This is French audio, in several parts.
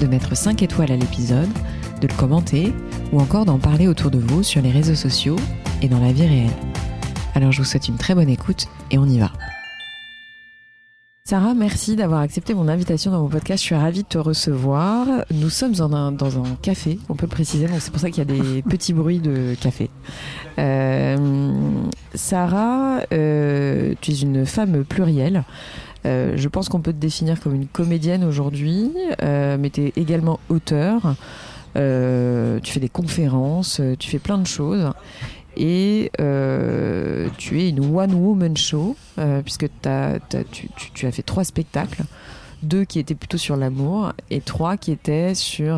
de mettre 5 étoiles à l'épisode, de le commenter ou encore d'en parler autour de vous sur les réseaux sociaux et dans la vie réelle. Alors je vous souhaite une très bonne écoute et on y va. Sarah, merci d'avoir accepté mon invitation dans mon podcast. Je suis ravie de te recevoir. Nous sommes dans un, dans un café, on peut le préciser, donc c'est pour ça qu'il y a des petits bruits de café. Euh, Sarah, euh, tu es une femme plurielle. Euh, je pense qu'on peut te définir comme une comédienne aujourd'hui, euh, mais tu es également auteur. Euh, tu fais des conférences, tu fais plein de choses. Et tu es une one-woman show, puisque tu, tu- as fait trois spectacles. Deux qui étaient plutôt sur l'amour, et trois qui étaient sur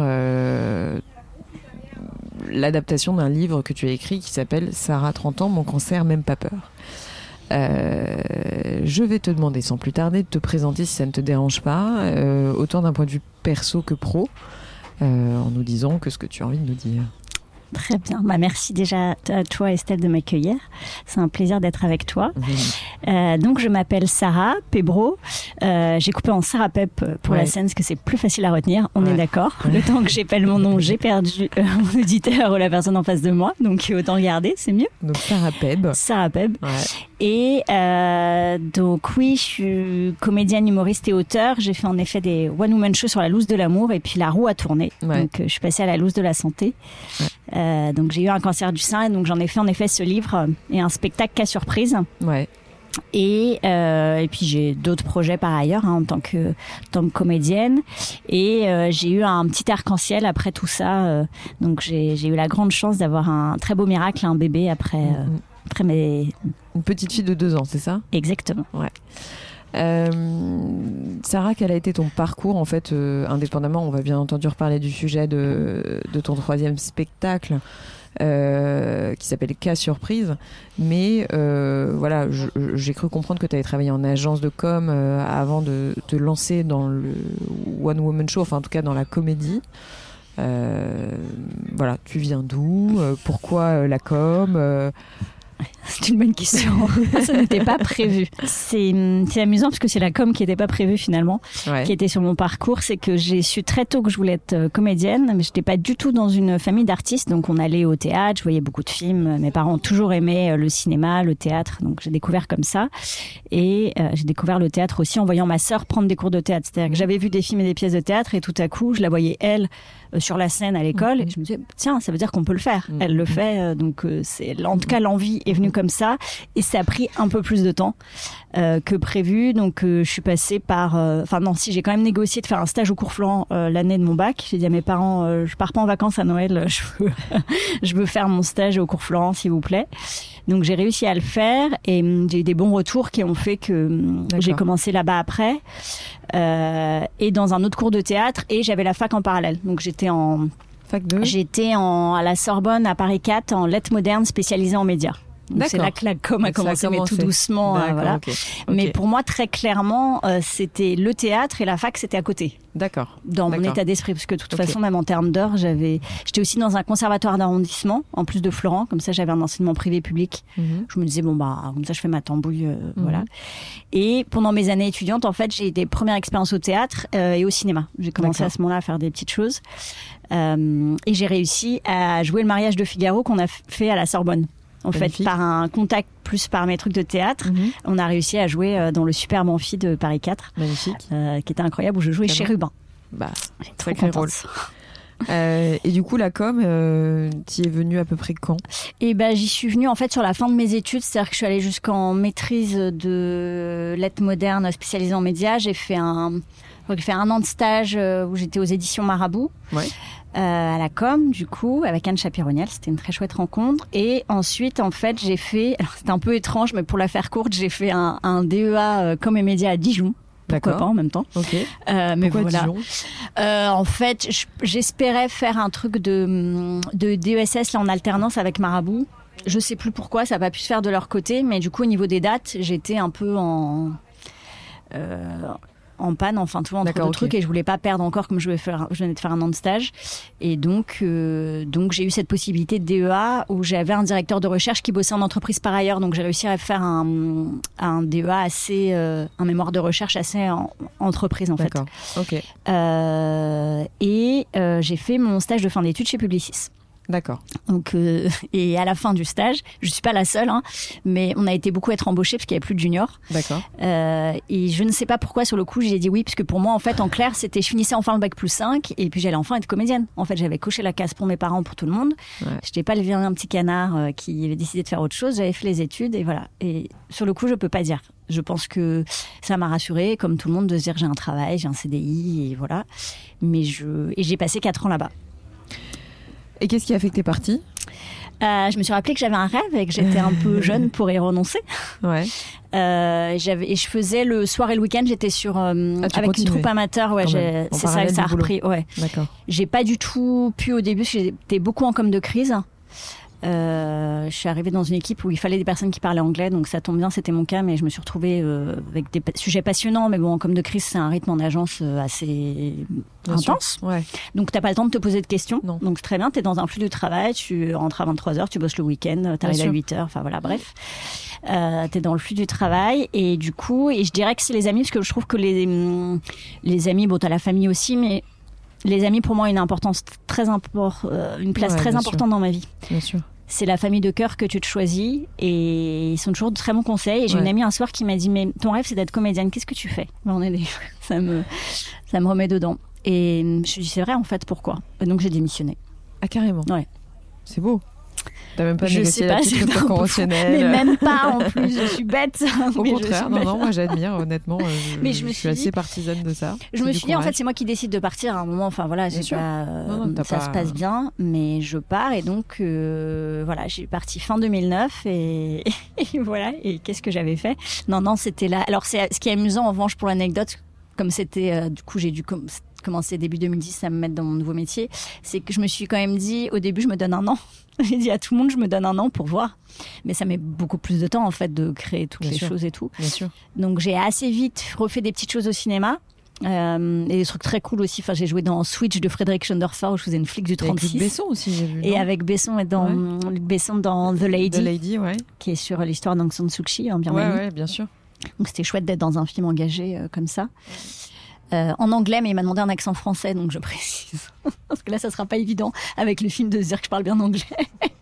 l'adaptation d'un livre que tu as écrit qui s'appelle Sarah 30 ans, mon cancer, même pas peur. Euh, je vais te demander sans plus tarder de te présenter si ça ne te dérange pas, euh, autant d'un point de vue perso que pro, euh, en nous disant que ce que tu as envie de nous dire. Très bien. Bah, merci déjà à toi, Estelle, de m'accueillir. C'est un plaisir d'être avec toi. Euh, donc, je m'appelle Sarah Pebro. Euh, j'ai coupé en Sarah Pep pour Ouais. la scène parce que c'est plus facile à retenir. On Ouais. est d'accord. Le temps que j'épelle mon nom, j'ai perdu euh, mon auditeur ou la personne en face de moi. Donc, autant regarder, c'est mieux. Donc Sarah Peb. Sarah Peb. Ouais. Et euh, donc oui, je suis comédienne, humoriste et auteur. J'ai fait en effet des one-woman shows sur la loose de l'amour et puis la roue a tourné. Ouais. Donc euh, je suis passée à la loose de la santé. Ouais. Euh, donc j'ai eu un cancer du sein et donc j'en ai fait en effet ce livre et un spectacle qu'à surprise. Ouais. Et, euh, et puis j'ai d'autres projets par ailleurs hein, en tant que, en tant que comédienne. Et euh, j'ai eu un petit arc-en-ciel après tout ça. donc j'ai eu la grande chance d'avoir un très beau miracle, un bébé après, Mhm. après mes... Une petite fille de deux ans, c'est ça? Exactement. Euh, Sarah, quel a été ton parcours en fait, euh, indépendamment On va bien entendu reparler du sujet de, ton troisième spectacle. euh, qui s'appelle Cas Surprise, mais euh, voilà, j'ai cru comprendre que tu avais travaillé en agence de com euh, avant de te lancer dans le One Woman Show, enfin en tout cas dans la comédie. Euh, voilà, tu viens d'où Euh, Pourquoi euh, la com Euh, C'est une bonne question. ça n'était pas prévu. C'est c'est amusant parce que c'est la com qui n'était pas prévue finalement, ouais. qui était sur mon parcours. C'est que j'ai su très tôt que je voulais être euh, comédienne, mais j'étais pas du tout dans une famille d'artistes. Donc on allait au théâtre, je voyais beaucoup de films. Mes parents ont toujours aimé euh, le cinéma, le théâtre. Donc j'ai découvert comme ça. Et euh, j'ai découvert le théâtre aussi en voyant ma sœur prendre des cours de théâtre. C'est-à-dire que j'avais vu des films et des pièces de théâtre et tout à coup, je la voyais elle euh, sur la scène à l'école et je me disais tiens, ça veut dire qu'on peut le faire. Mhm. Elle le fait, euh, donc euh, c'est en tout cas l'envie est venue comme ça et ça a pris un peu plus de temps euh, que prévu. Donc euh, je suis passée par, euh, enfin non, si j'ai quand même négocié de faire un stage au cours Flan euh, l'année de mon bac. J'ai dit à mes parents, je pars pas en vacances à Noël, je veux, je veux faire mon stage au cours Flan, s'il vous plaît. Donc j'ai réussi à le faire et hum, j'ai eu des bons retours qui ont fait que hum, j'ai commencé là-bas après et dans un autre cours de théâtre et j'avais la fac en parallèle. Donc j'étais en Fac 2 j'étais en à la Sorbonne à Paris 4 en lettres modernes spécialisée en médias. C'est là que la com a commencé, mais tout doucement. euh, ok. Mais pour moi, très clairement, euh, c'était le théâtre et la fac, c'était à côté, D'accord. dans mon état d'esprit. Parce que de toute façon, même en termes d'heures, j'avais, j'étais aussi dans un conservatoire d'arrondissement, en plus de Florent. Comme ça, j'avais un enseignement privé-public. Mhm. Je me disais, bon, bah, comme ça, je fais ma tambouille, euh, Mhm. voilà. Et pendant mes années étudiantes, en fait, j'ai eu des premières expériences au théâtre euh, et au cinéma. J'ai commencé à ce moment-là à faire des petites choses. Et j'ai réussi à jouer le mariage de Figaro qu'on a fait à la Sorbonne. En Magnifique. fait, par un contact plus par mes trucs de théâtre, Mhm. on a réussi à jouer euh, dans le superbe amphi de Paris 4, Magnifique. euh, qui était incroyable, où je jouais Très. Chérubin. Bah, contente. rôle. euh, et du coup, la com, euh, t'y es venue à peu près quand? Et ben j'y suis venue en fait sur la fin de mes études, c'est-à-dire que je suis allée jusqu'en maîtrise de lettres modernes spécialisée en médias. J'ai fait un, j'ai fait un an de stage où j'étais aux éditions Marabout. Ouais. Euh, à la com, du coup, avec Anne Chapironiel. C'était une très chouette rencontre. Et ensuite, en fait, j'ai fait, alors c'était un peu étrange, mais pour la faire courte, j'ai fait un, un DEA euh, com et médias à Dijon. pourquoi pas en même temps. Ok. Euh, mais Pourquoi voilà. Euh, en fait, j'espérais faire un truc de, de DESS là en alternance avec Marabout. Je sais plus pourquoi, ça n'a pas pu se faire de leur côté, mais du coup, au niveau des dates, j'étais un peu en. euh, en panne, enfin, tout entre deux ok. trucs, et je voulais pas perdre encore comme je, vais faire, je venais de faire un an de stage. Et donc, euh, donc j'ai eu cette possibilité de DEA où j'avais un directeur de recherche qui bossait en entreprise par ailleurs. Donc, j'ai réussi à faire un, un DEA assez. euh, un mémoire de recherche assez en, entreprise, en fait. D'accord. Ok. Euh, et euh, j'ai fait mon stage de fin d'études chez Publicis. D'accord. Donc, euh, et à la fin du stage, je suis pas la seule, hein, mais on a été beaucoup être embauchés parce qu'il y avait plus de juniors. D'accord. Euh, et je ne sais pas pourquoi sur le coup j'ai dit oui, parce que pour moi en fait en clair c'était je finissais enfin le bac plus 5 et puis j'allais enfin être comédienne. En fait j'avais coché la case pour mes parents, pour tout le monde. Ouais. Je n'étais pas le vilain petit canard euh, qui avait décidé de faire autre chose. J'avais fait les études et voilà. Et sur le coup je peux pas dire. Je pense que ça m'a rassurée, comme tout le monde, de se dire j'ai un travail, j'ai un CDI et voilà. Mais je et j'ai passé 4 ans là-bas. Et qu'est-ce qui a fait que t'es partie Euh, je me suis rappelé que j'avais un rêve et que j'étais un peu jeune pour y renoncer. Ouais. Euh, j'avais et je faisais le soir et le week-end. J'étais sur euh, Ah, avec une troupe amateur. Ouais, c'est ça. Ça a repris. Ouais. D'accord. J'ai pas du tout pu au début. J'étais beaucoup en com de crise. Euh, je suis arrivée dans une équipe où il fallait des personnes qui parlaient anglais, donc ça tombe bien, c'était mon cas, mais je me suis retrouvée euh, avec des pa- sujets passionnants, mais bon, en com de crise, c'est un rythme en agence euh, assez Bien intense. Ouais. Donc t'as pas le temps de te poser de questions. Non. Donc très bien, t'es dans un flux de travail, tu rentres à 23h, tu bosses le week-end, t'arrives à sûr. 8h, enfin voilà, bref. Euh, t'es dans le flux du travail et du coup, et je dirais que c'est les amis, parce que je trouve que les, hum, les amis, bon t'as la famille aussi, mais les amis pour moi ont une importance très import, euh, une place Ouais, très bien importante dans ma vie. Bien sûr. C'est la famille de cœur que tu te choisis et ils sont toujours de très bons conseils. Et j'ai Ouais. une amie un soir qui m'a dit mais ton rêve c'est d'être comédienne, qu'est-ce que tu fais? Ben, on est des... ça me ça me remet dedans. Et je me suis dit c'est vrai en fait pourquoi? Et donc j'ai démissionné. Ah carrément. Ouais. C'est beau. T'as même pas je négocié sais la pas, petite rupture peu fou. conventionnelle. mais même pas en plus, je suis bête. Au contraire, non, non, moi j'admire honnêtement. euh, Je, Mais je me suis assez dit- partisane de ça. Je me suis dit en fait c'est moi qui décide de partir à un moment. Enfin voilà, pas, euh, Non, ça pas- se passe bien, mais je pars et donc euh, voilà, j'ai parti fin 2009 et, et voilà. Et qu'est-ce que j'avais fait? Non non, c'était là. Alors c'est ce qui est amusant en revanche pour l'anecdote, comme c'était euh, du coup j'ai dû com- commencer début 2010 à me mettre dans mon nouveau métier, c'est que je me suis quand même dit au début je me donne un an. J'ai dit à tout le monde je me donne un an pour voir, mais ça met beaucoup plus de temps en fait de créer toutes Bien les sûr. choses et tout. Bien sûr. Donc j'ai assez vite refait des petites choses au cinéma. Euh, et des trucs très cool aussi. Enfin, j'ai joué dans Switch de Frédéric Schonderfer où je faisais une flic du Et Avec Luc 36. Besson aussi, j'ai vu. et avec Besson et dans Luc Besson dans The Lady, The Lady, ouais. qui est sur l'histoire d'Aung San Suu Kyi en Ouais, Birmanie. ouais, bien sûr. Donc c'était chouette d'être dans un film engagé euh, comme ça. Euh, en anglais, mais il m'a demandé un accent français, donc je précise. Parce que là, ça sera pas évident avec le film de se dire que je parle bien anglais.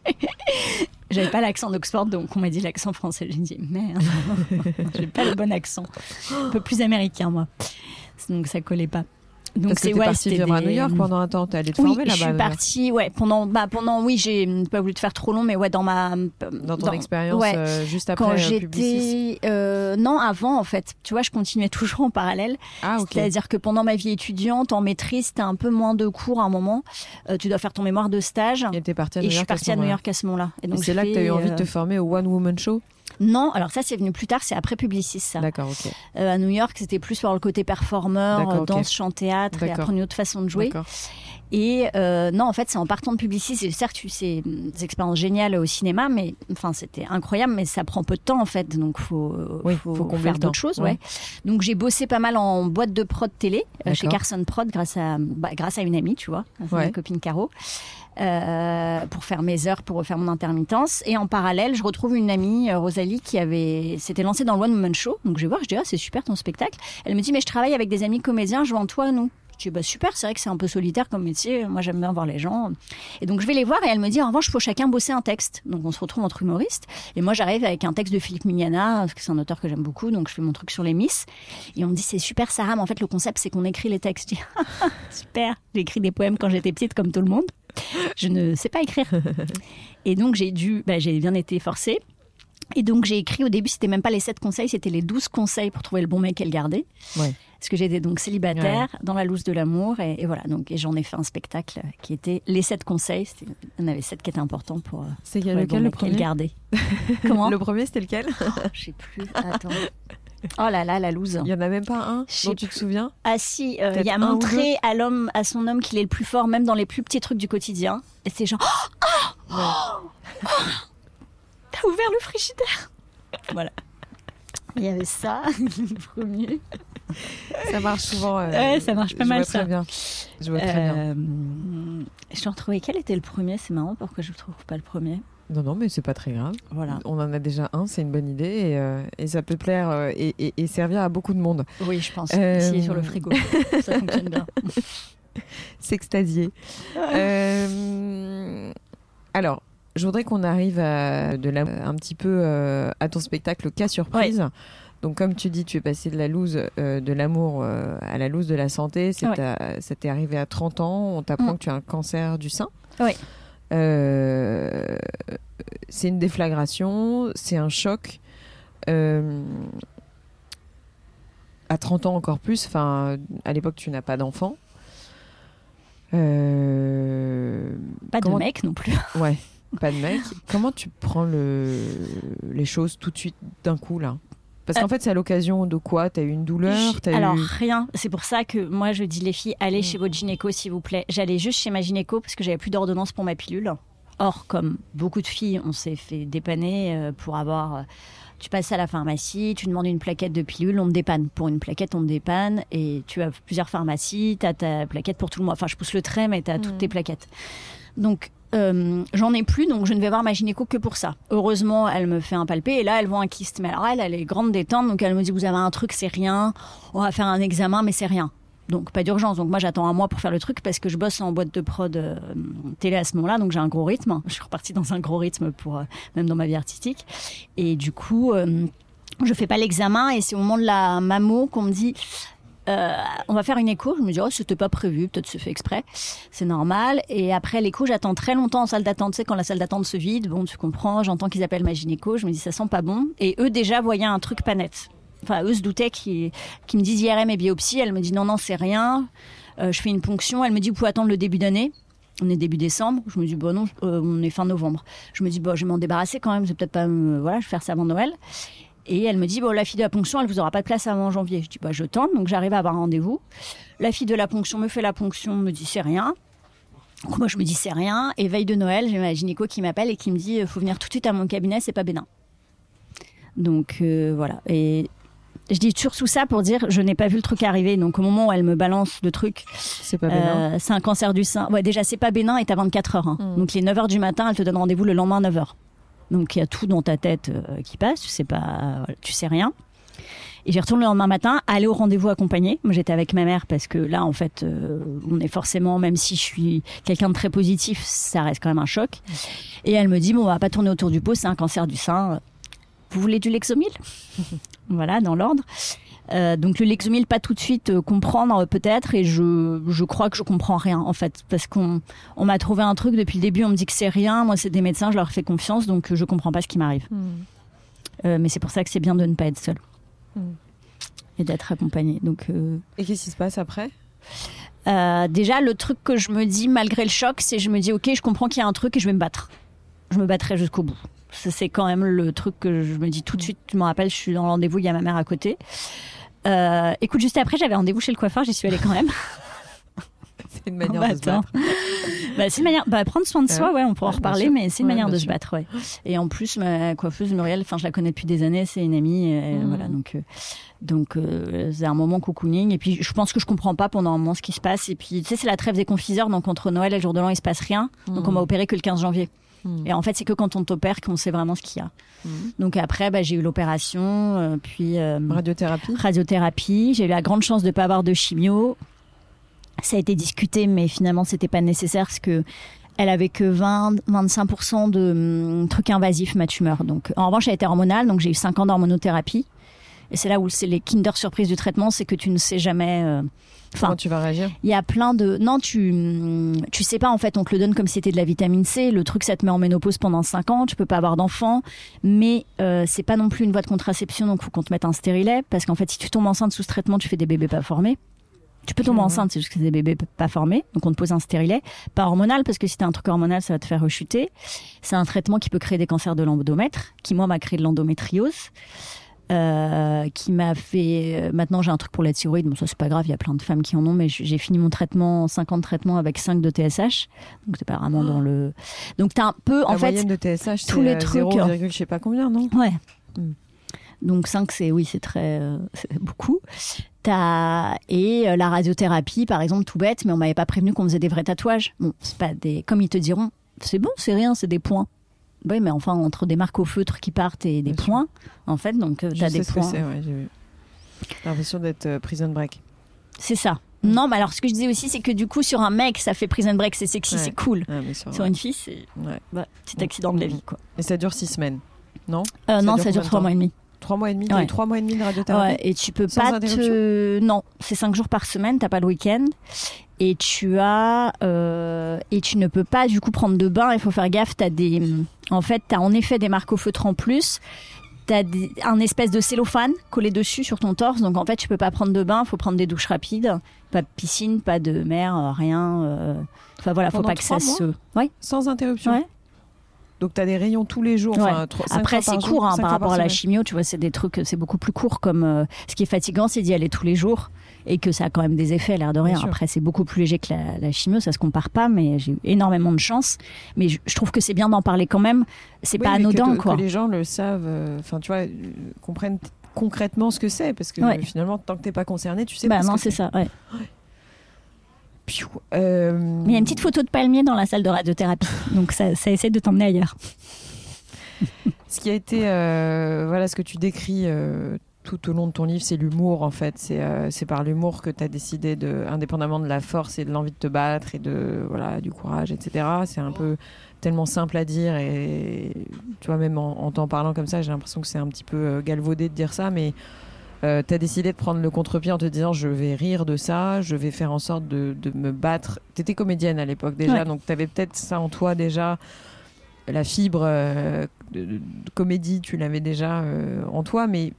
J'avais pas l'accent d'Oxford, donc on m'a dit l'accent français. J'ai dit merde, j'ai pas le bon accent. Un peu plus américain, moi. Donc ça collait pas. Donc Parce que t'es ouais, partie vivre à des- New York pendant un temps. T'es allée te oui, former je là-bas. suis à New York. partie, ouais, pendant, bah, pendant, oui, j'ai pas voulu te faire trop long, mais ouais, dans ma, Dans ton expérience, ouais. euh, juste après quand euh, j'étais, euh, non, avant en fait, tu vois, je continuais toujours en parallèle. Ah, ok. C'est-à-dire que pendant ma vie étudiante, en maîtrise, t'as un peu moins de cours à un moment. Euh, tu dois faire ton mémoire de stage. Et t'es partie à Et New je suis York. à ce partie à New. York à ce moment-là. Et Et donc c'est là que t'as eu envie de te euh, former au One Woman Show? Non, alors ça c'est venu plus tard, c'est après Publicis ça. D'accord, ok. Euh, à New York, c'était plus sur le côté performeur, euh, danse, chant, théâtre, et apprendre une autre façon de jouer. Et euh, non, en fait, c'est en partant de Publicis. et Certes, tu sais, des expériences géniales au cinéma, mais enfin, c'était incroyable, mais ça prend peu de temps en fait, donc faut, Oui, faut, faut faire d'autres choses, Ouais. ouais. Donc j'ai bossé pas mal en boîte de prod télé euh, chez. Carson Prod grâce à bah, grâce à une amie, tu vois, grâce à Ouais. ma copine Caro. Euh, pour faire mes heures, pour refaire mon intermittence. Et en parallèle, je retrouve une amie, euh, Rosalie, qui avait s'était lancée dans le One Woman Show. Donc je vais voir, je dis, ah, c'est super ton spectacle. Elle me dit, mais je travaille avec des amis comédiens, je vends toi à nous. Je dis, bah super, c'est vrai que c'est un peu solitaire comme métier. Moi, j'aime bien voir les gens. Et donc, je vais les voir et elle me dit, en revanche, il faut chacun bosser un texte. Donc, on se retrouve entre humoristes. Et moi, j'arrive avec un texte de Philippe Mignana, parce que c'est un auteur que j'aime beaucoup. Donc, je fais mon truc sur les Miss. Et on me dit, c'est super, Sarah. Mais en fait, le concept, c'est qu'on écrit les textes. Je dis, super. J'ai écrit des poèmes quand j'étais petite, comme tout le monde. Je ne sais pas écrire. Et donc, j'ai dû, bah, j'ai bien été forcée. Et donc, j'ai écrit au début, c'était même pas les 7 conseils, c'était les 12 conseils pour trouver le bon mec et le garder. Ouais. Parce que j'étais donc célibataire, dans la loose de l'amour, et, et voilà. Donc, et j'en ai fait un spectacle qui était les 7 conseils. Il y en avait 7 qui étaient importants pour C'est trouver lequel bon le mec et le garder. Comment? Le premier, c'était lequel? Je sais plus. Attends. Oh là là, la loose. Il y en a même pas un Je dont tu te souviens? Ah si, euh, il a un ou montré à l'homme, à son homme qu'il est le plus fort, même dans les plus petits trucs du quotidien. Et c'est genre, oh, oh, t'as ouvert le frigidaire. voilà. Il y avait ça, le premier. Ça marche souvent. euh, Ouais, ça marche pas je mal, vois très ça. bien. Je vois très bien. Euh, je t'en retrouvais quel était le premier? C'est marrant pourquoi je ne trouve pas le premier. Non, non, mais c'est pas très grave. Voilà. On en a déjà un, c'est une bonne idée et, euh, et ça peut plaire euh, et, et- et servir à beaucoup de monde. Oui, je pense. Euh, Ici sur le frigo, ça fonctionne bien. S'extasier. Euh, alors, je voudrais qu'on arrive à de la, un petit peu euh, à ton spectacle cas surprise. Donc, comme tu dis, tu es passé de la loose euh, de l'amour euh, à la loose de la santé. Ouais. à- ça t'est arrivé à 30 ans. On t'apprend Mm. que tu as un cancer du sein. Oui. Euh, c'est une déflagration, c'est un choc. Euh, à 30 ans encore plus, enfin, à l'époque tu n'as pas d'enfant. Euh, Pas Comment- de mec non plus. Ouais, pas de mec. Comment tu prends le, les choses tout de suite d'un coup là? Parce qu'en fait, c'est à l'occasion de quoi? T'as eu une douleur? Alors eu... rien. C'est pour ça que moi je dis les filles, allez Mm. chez votre gynéco s'il vous plaît. J'allais juste chez ma gynéco parce que j'avais plus d'ordonnance pour ma pilule. Or, comme beaucoup de filles, on s'est fait dépanner euh, pour avoir. euh, tu passes à la pharmacie, tu demandes une plaquette de pilule, on te dépanne. Pour une plaquette, on te dépanne et tu as plusieurs pharmacies, tu as ta plaquette pour tout le mois. Enfin, je pousse le trait, mais tu as toutes Mm. tes plaquettes. Donc, euh, j'en ai plus, donc je ne vais voir ma gynéco que pour ça. Heureusement, elle me fait un palpé et là, elle voit un kyste. Mais alors, elle, elle est grande détente, donc elle me dit Vous avez un truc, c'est rien. On va faire un examen, mais c'est rien. Donc, pas d'urgence. Donc, moi, j'attends un mois pour faire le truc parce que je bosse en boîte de prod euh, télé à ce moment-là, donc j'ai un gros rythme. Je suis repartie dans un gros rythme pour euh, même dans ma vie artistique. Et du coup, je fais pas l'examen et c'est au moment de la mammo qu'on me dit. Euh, on va faire une écho. Je me dis, oh, c'était pas prévu, peut-être c'est fait exprès. C'est normal. Et après l'écho, j'attends très longtemps en salle d'attente. Tu sais, quand la salle d'attente se vide, bon, tu comprends, j'entends qu'ils appellent ma gynéco. Je me dis, ça sent pas bon. Et eux, déjà, voyaient un truc pas net. Enfin, eux se doutaient qu'ils qu'ils me disent IRM et biopsie. Elle me dit, non, non, c'est rien. Euh, je fais une ponction. Elle me dit, vous pouvez attendre le début d'année. On est début décembre. Je me dis, bon, non, euh, on est fin novembre. Je me dis, bon, je vais m'en débarrasser quand même. C'est peut-être pas, voilà, je vais faire ça avant Noël. Et elle me dit, bon, la fille de la ponction, elle vous aura pas de place avant janvier. Je dis, bah, je tente. Donc, j'arrive à avoir un rendez-vous. La fille de la ponction me fait la ponction, me dit, c'est rien. Donc, moi, je me dis, c'est rien. Et veille de Noël, j'ai ma gynéco qui m'appelle et qui me dit, faut venir tout de suite à mon cabinet, c'est pas bénin. Donc, euh, voilà. Et je dis surtout ça pour dire, je n'ai pas vu le truc arriver. Donc, au moment où elle me balance le truc, C'est pas bénin. euh, c'est un cancer du sein. Ouais, déjà, c'est pas bénin et t'as 24 heures. hein. Mm. Donc, les 9 heures du matin, elle te donne rendez-vous le lendemain à 9 heures. Donc, il y a tout dans ta tête euh, qui passe. Tu sais pas, tu sais rien. Et j'y retourne le lendemain matin, aller au rendez-vous accompagné. Moi, j'étais avec ma mère parce que là, en fait, euh, on est forcément, même si je suis quelqu'un de très positif, ça reste quand même un choc. Et elle me dit, bon, on va pas tourner autour du pot, c'est un cancer du sein. Vous voulez du Lexomil? Voilà, dans l'ordre. Euh, donc le Lexomil, pas tout de suite euh, comprendre euh, peut-être, et je, je crois que je comprends rien en fait, parce qu'on on m'a trouvé un truc depuis le début, on me dit que c'est rien, moi c'est des médecins, je leur fais confiance, donc je comprends pas ce qui m'arrive. Hmm. Euh, mais c'est pour ça que c'est bien de ne pas être seul Mm. et d'être accompagné. Donc Et qu'est-ce qui se passe après? Déjà le truc que je me dis malgré le choc, c'est je me dis ok, je comprends qu'il y a un truc et je vais me battre. Je me battrai jusqu'au bout. C'est quand même le truc que je me dis tout de suite. Je me rappelle, je suis dans le rendez-vous, il y a ma mère à côté. Euh, écoute, juste après, j'avais rendez-vous chez le coiffeur, j'y suis allée quand même. C'est une manière Bah, de se battre. Bah, c'est une manière, bah, prendre soin de soi, ouais, on pourra en reparler, sûr. mais c'est une Ouais, manière de se battre, ouais. Et en plus, ma coiffeuse Muriel, enfin, je la connais depuis des années, c'est une amie, et Mhm. voilà, donc, euh, donc, euh, c'est un moment cocooning. Et puis, je pense que je comprends pas pendant un moment ce qui se passe. Et puis, tu sais, c'est la trêve des confiseurs, donc entre Noël et le jour de l'an, il se passe rien. Donc, on m'a opéré que le 15 janvier. Hmm. Et en fait, c'est que quand on t'opère qu'on sait vraiment ce qu'il y a. Hmm. Donc après, bah, j'ai eu l'opération, euh, puis euh, Radiothérapie radiothérapie. J'ai eu la grande chance de pas avoir de chimio. Ça a été discuté, mais finalement, c'était pas nécessaire parce que elle avait que 20, 25% de hum, trucs invasifs, ma tumeur. Donc, en revanche, elle était hormonale, donc j'ai eu 5 ans d'hormonothérapie. Et c'est là où c'est les kinder surprises du traitement, c'est que tu ne sais jamais. euh, Enfin, Comment tu vas réagir? il y a plein de. Non, tu tu sais pas en fait. On te le donne comme si c'était de la vitamine C. Le truc, ça te met en ménopause pendant 5 ans. Tu peux pas avoir d'enfant, mais euh, c'est pas non plus une voie de contraception. Donc, faut qu'on te mette un stérilet parce qu'en fait, si tu tombes enceinte sous ce traitement, tu fais des bébés pas formés. Tu peux tomber enceinte, c'est juste que c'est des bébés pas formés. Donc, on te pose un stérilet, pas hormonal parce que si t'as un truc hormonal, ça va te faire rechuter. C'est un traitement qui peut créer des cancers de l'endomètre, qui moi m'a créé de l'endométriose. Euh, qui m'a fait. euh, maintenant, j'ai un truc pour la thyroïde. Bon, ça c'est pas grave. Il y a plein de femmes qui en ont, mais j'ai fini mon traitement 50 traitements avec 5 de TSH. Donc c'est pas vraiment dans le. Donc t'as un peu en La fait de TSH, tous les euh, trucs, 0, hein. je sais pas combien, non? Ouais. Mm. Donc 5, c'est oui, c'est très euh, beaucoup. T'as et euh, la radiothérapie, par exemple, tout bête, mais on m'avait pas prévenu qu'on faisait des vrais tatouages. Bon, c'est pas des, comme ils te diront, c'est bon, c'est rien, c'est des points. Oui, mais enfin entre des marques au feutre qui partent et des Bien sûr. points, en fait, donc euh, t'as sais des ce points. c'est, ouais, j'ai l'impression d'être euh, prison break. C'est ça. Non, mais alors ce que je disais aussi, c'est que du coup sur un mec, ça fait prison break, c'est sexy, Ouais. c'est cool. Sur- une fille, c'est bah, petit accident de la vie, quoi. Et ça dure six semaines, non? Euh, Ça non, dure ça dure trois mois et demi. Trois mois et demi? Eu trois mois et demi de radiothérapie? Ouais, et tu peux Sans pas te. Non, c'est cinq jours par semaine, t'as pas le week-end. Et tu as. euh, Et tu ne peux pas du coup prendre de bain, il faut faire gaffe. T'as des. En fait, t'as en effet des marques au feutre en plus. T'as des- un espèce de cellophane collé dessus sur ton torse. Donc en fait, tu peux pas prendre de bain, faut prendre des douches rapides. Pas de piscine, pas de mer, euh, rien. euh. Enfin voilà, faut Pendant pas que ça se. Ouais, Sans interruption ouais. Donc t'as des rayons tous les jours. Ouais. Après, c'est court jour, hein, par rapport à la chimio. Tu vois, c'est des trucs, c'est beaucoup plus court. Comme euh, ce qui est fatigant, c'est d'y aller tous les jours et que ça a quand même des effets, l'air de rien. Après, c'est beaucoup plus léger que la, la chimio, ça se compare pas. Mais j'ai eu énormément de chance. Mais je, je trouve que c'est bien d'en parler quand même. C'est Oui, pas que anodin, quoi. Que les gens le savent, euh, enfin tu vois, euh, comprennent concrètement ce que c'est, parce que Ouais. finalement, tant que t'es pas concerné, tu sais Bah pas non, ce c'est ça. Ouais. Euh, Mais il y a une petite photo de palmier dans la salle de radiothérapie, donc ça, ça essaie de t'emmener ailleurs. Ce qui a été, euh, voilà, ce que tu décris euh, tout au long de ton livre, c'est l'humour en fait. C'est euh, par l'humour que tu as décidé, de, indépendamment de la force et de l'envie de te battre et de voilà du courage, etc. C'est un peu tellement simple à dire et tu vois même en, en t'en parlant comme ça, j'ai l'impression que c'est un petit peu euh, galvaudé de dire ça, mais euh, tu as décidé de prendre le contre-pied en te disant je vais rire de ça, je vais faire en sorte de, de me battre. Tu étais comédienne à l'époque déjà, Ouais. donc tu avais peut-être ça en toi déjà la fibre euh, de, de- de comédie, tu l'avais déjà euh, en toi, mais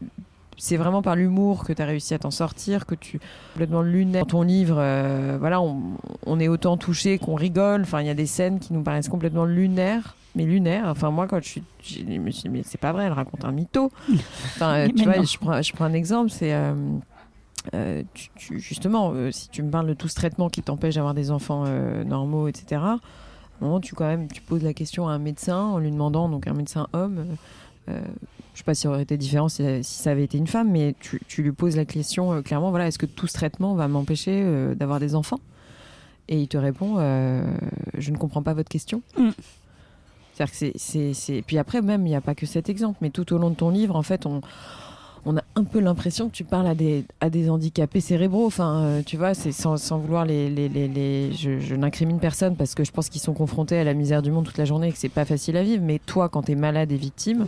c'est vraiment par l'humour que tu as réussi à t'en sortir, que tu complètement lunaire. Dans ton livre, euh, voilà, on, on est autant touché qu'on rigole. Enfin, il y a des scènes qui nous paraissent complètement lunaires, mais lunaires. Enfin, moi, quand je suis, je me suis dit, mais c'est pas vrai, elle raconte un mytho. Enfin, euh, tu vois, non. je prends, je prends un exemple, c'est euh, euh, tu- tu- justement, euh, si tu me parles de tout ce traitement qui t'empêche d'avoir des enfants euh, normaux, etc. À un moment, tu quand même, tu poses la question à un médecin en lui demandant, donc un médecin homme. Euh, je sais pas si ça aurait été différent si, si ça avait été une femme, mais tu, tu lui poses la question euh, clairement, voilà, est-ce que tout ce traitement va m'empêcher euh, d'avoir des enfants? Et il te répond, je ne comprends pas votre question. Mm. C'est-à-dire que c'est- Puis après, même, il n'y a pas que cet exemple, mais tout au long de ton livre, en fait, on, on a un peu l'impression que tu parles à des, à des handicapés cérébraux. Enfin, euh, tu vois, c'est sans, vouloir les. les, les, Je, n'incrimine personne parce que je pense qu'ils sont confrontés à la misère du monde toute la journée et que c'est pas facile à vivre. Mais toi, quand tu es malade et victime,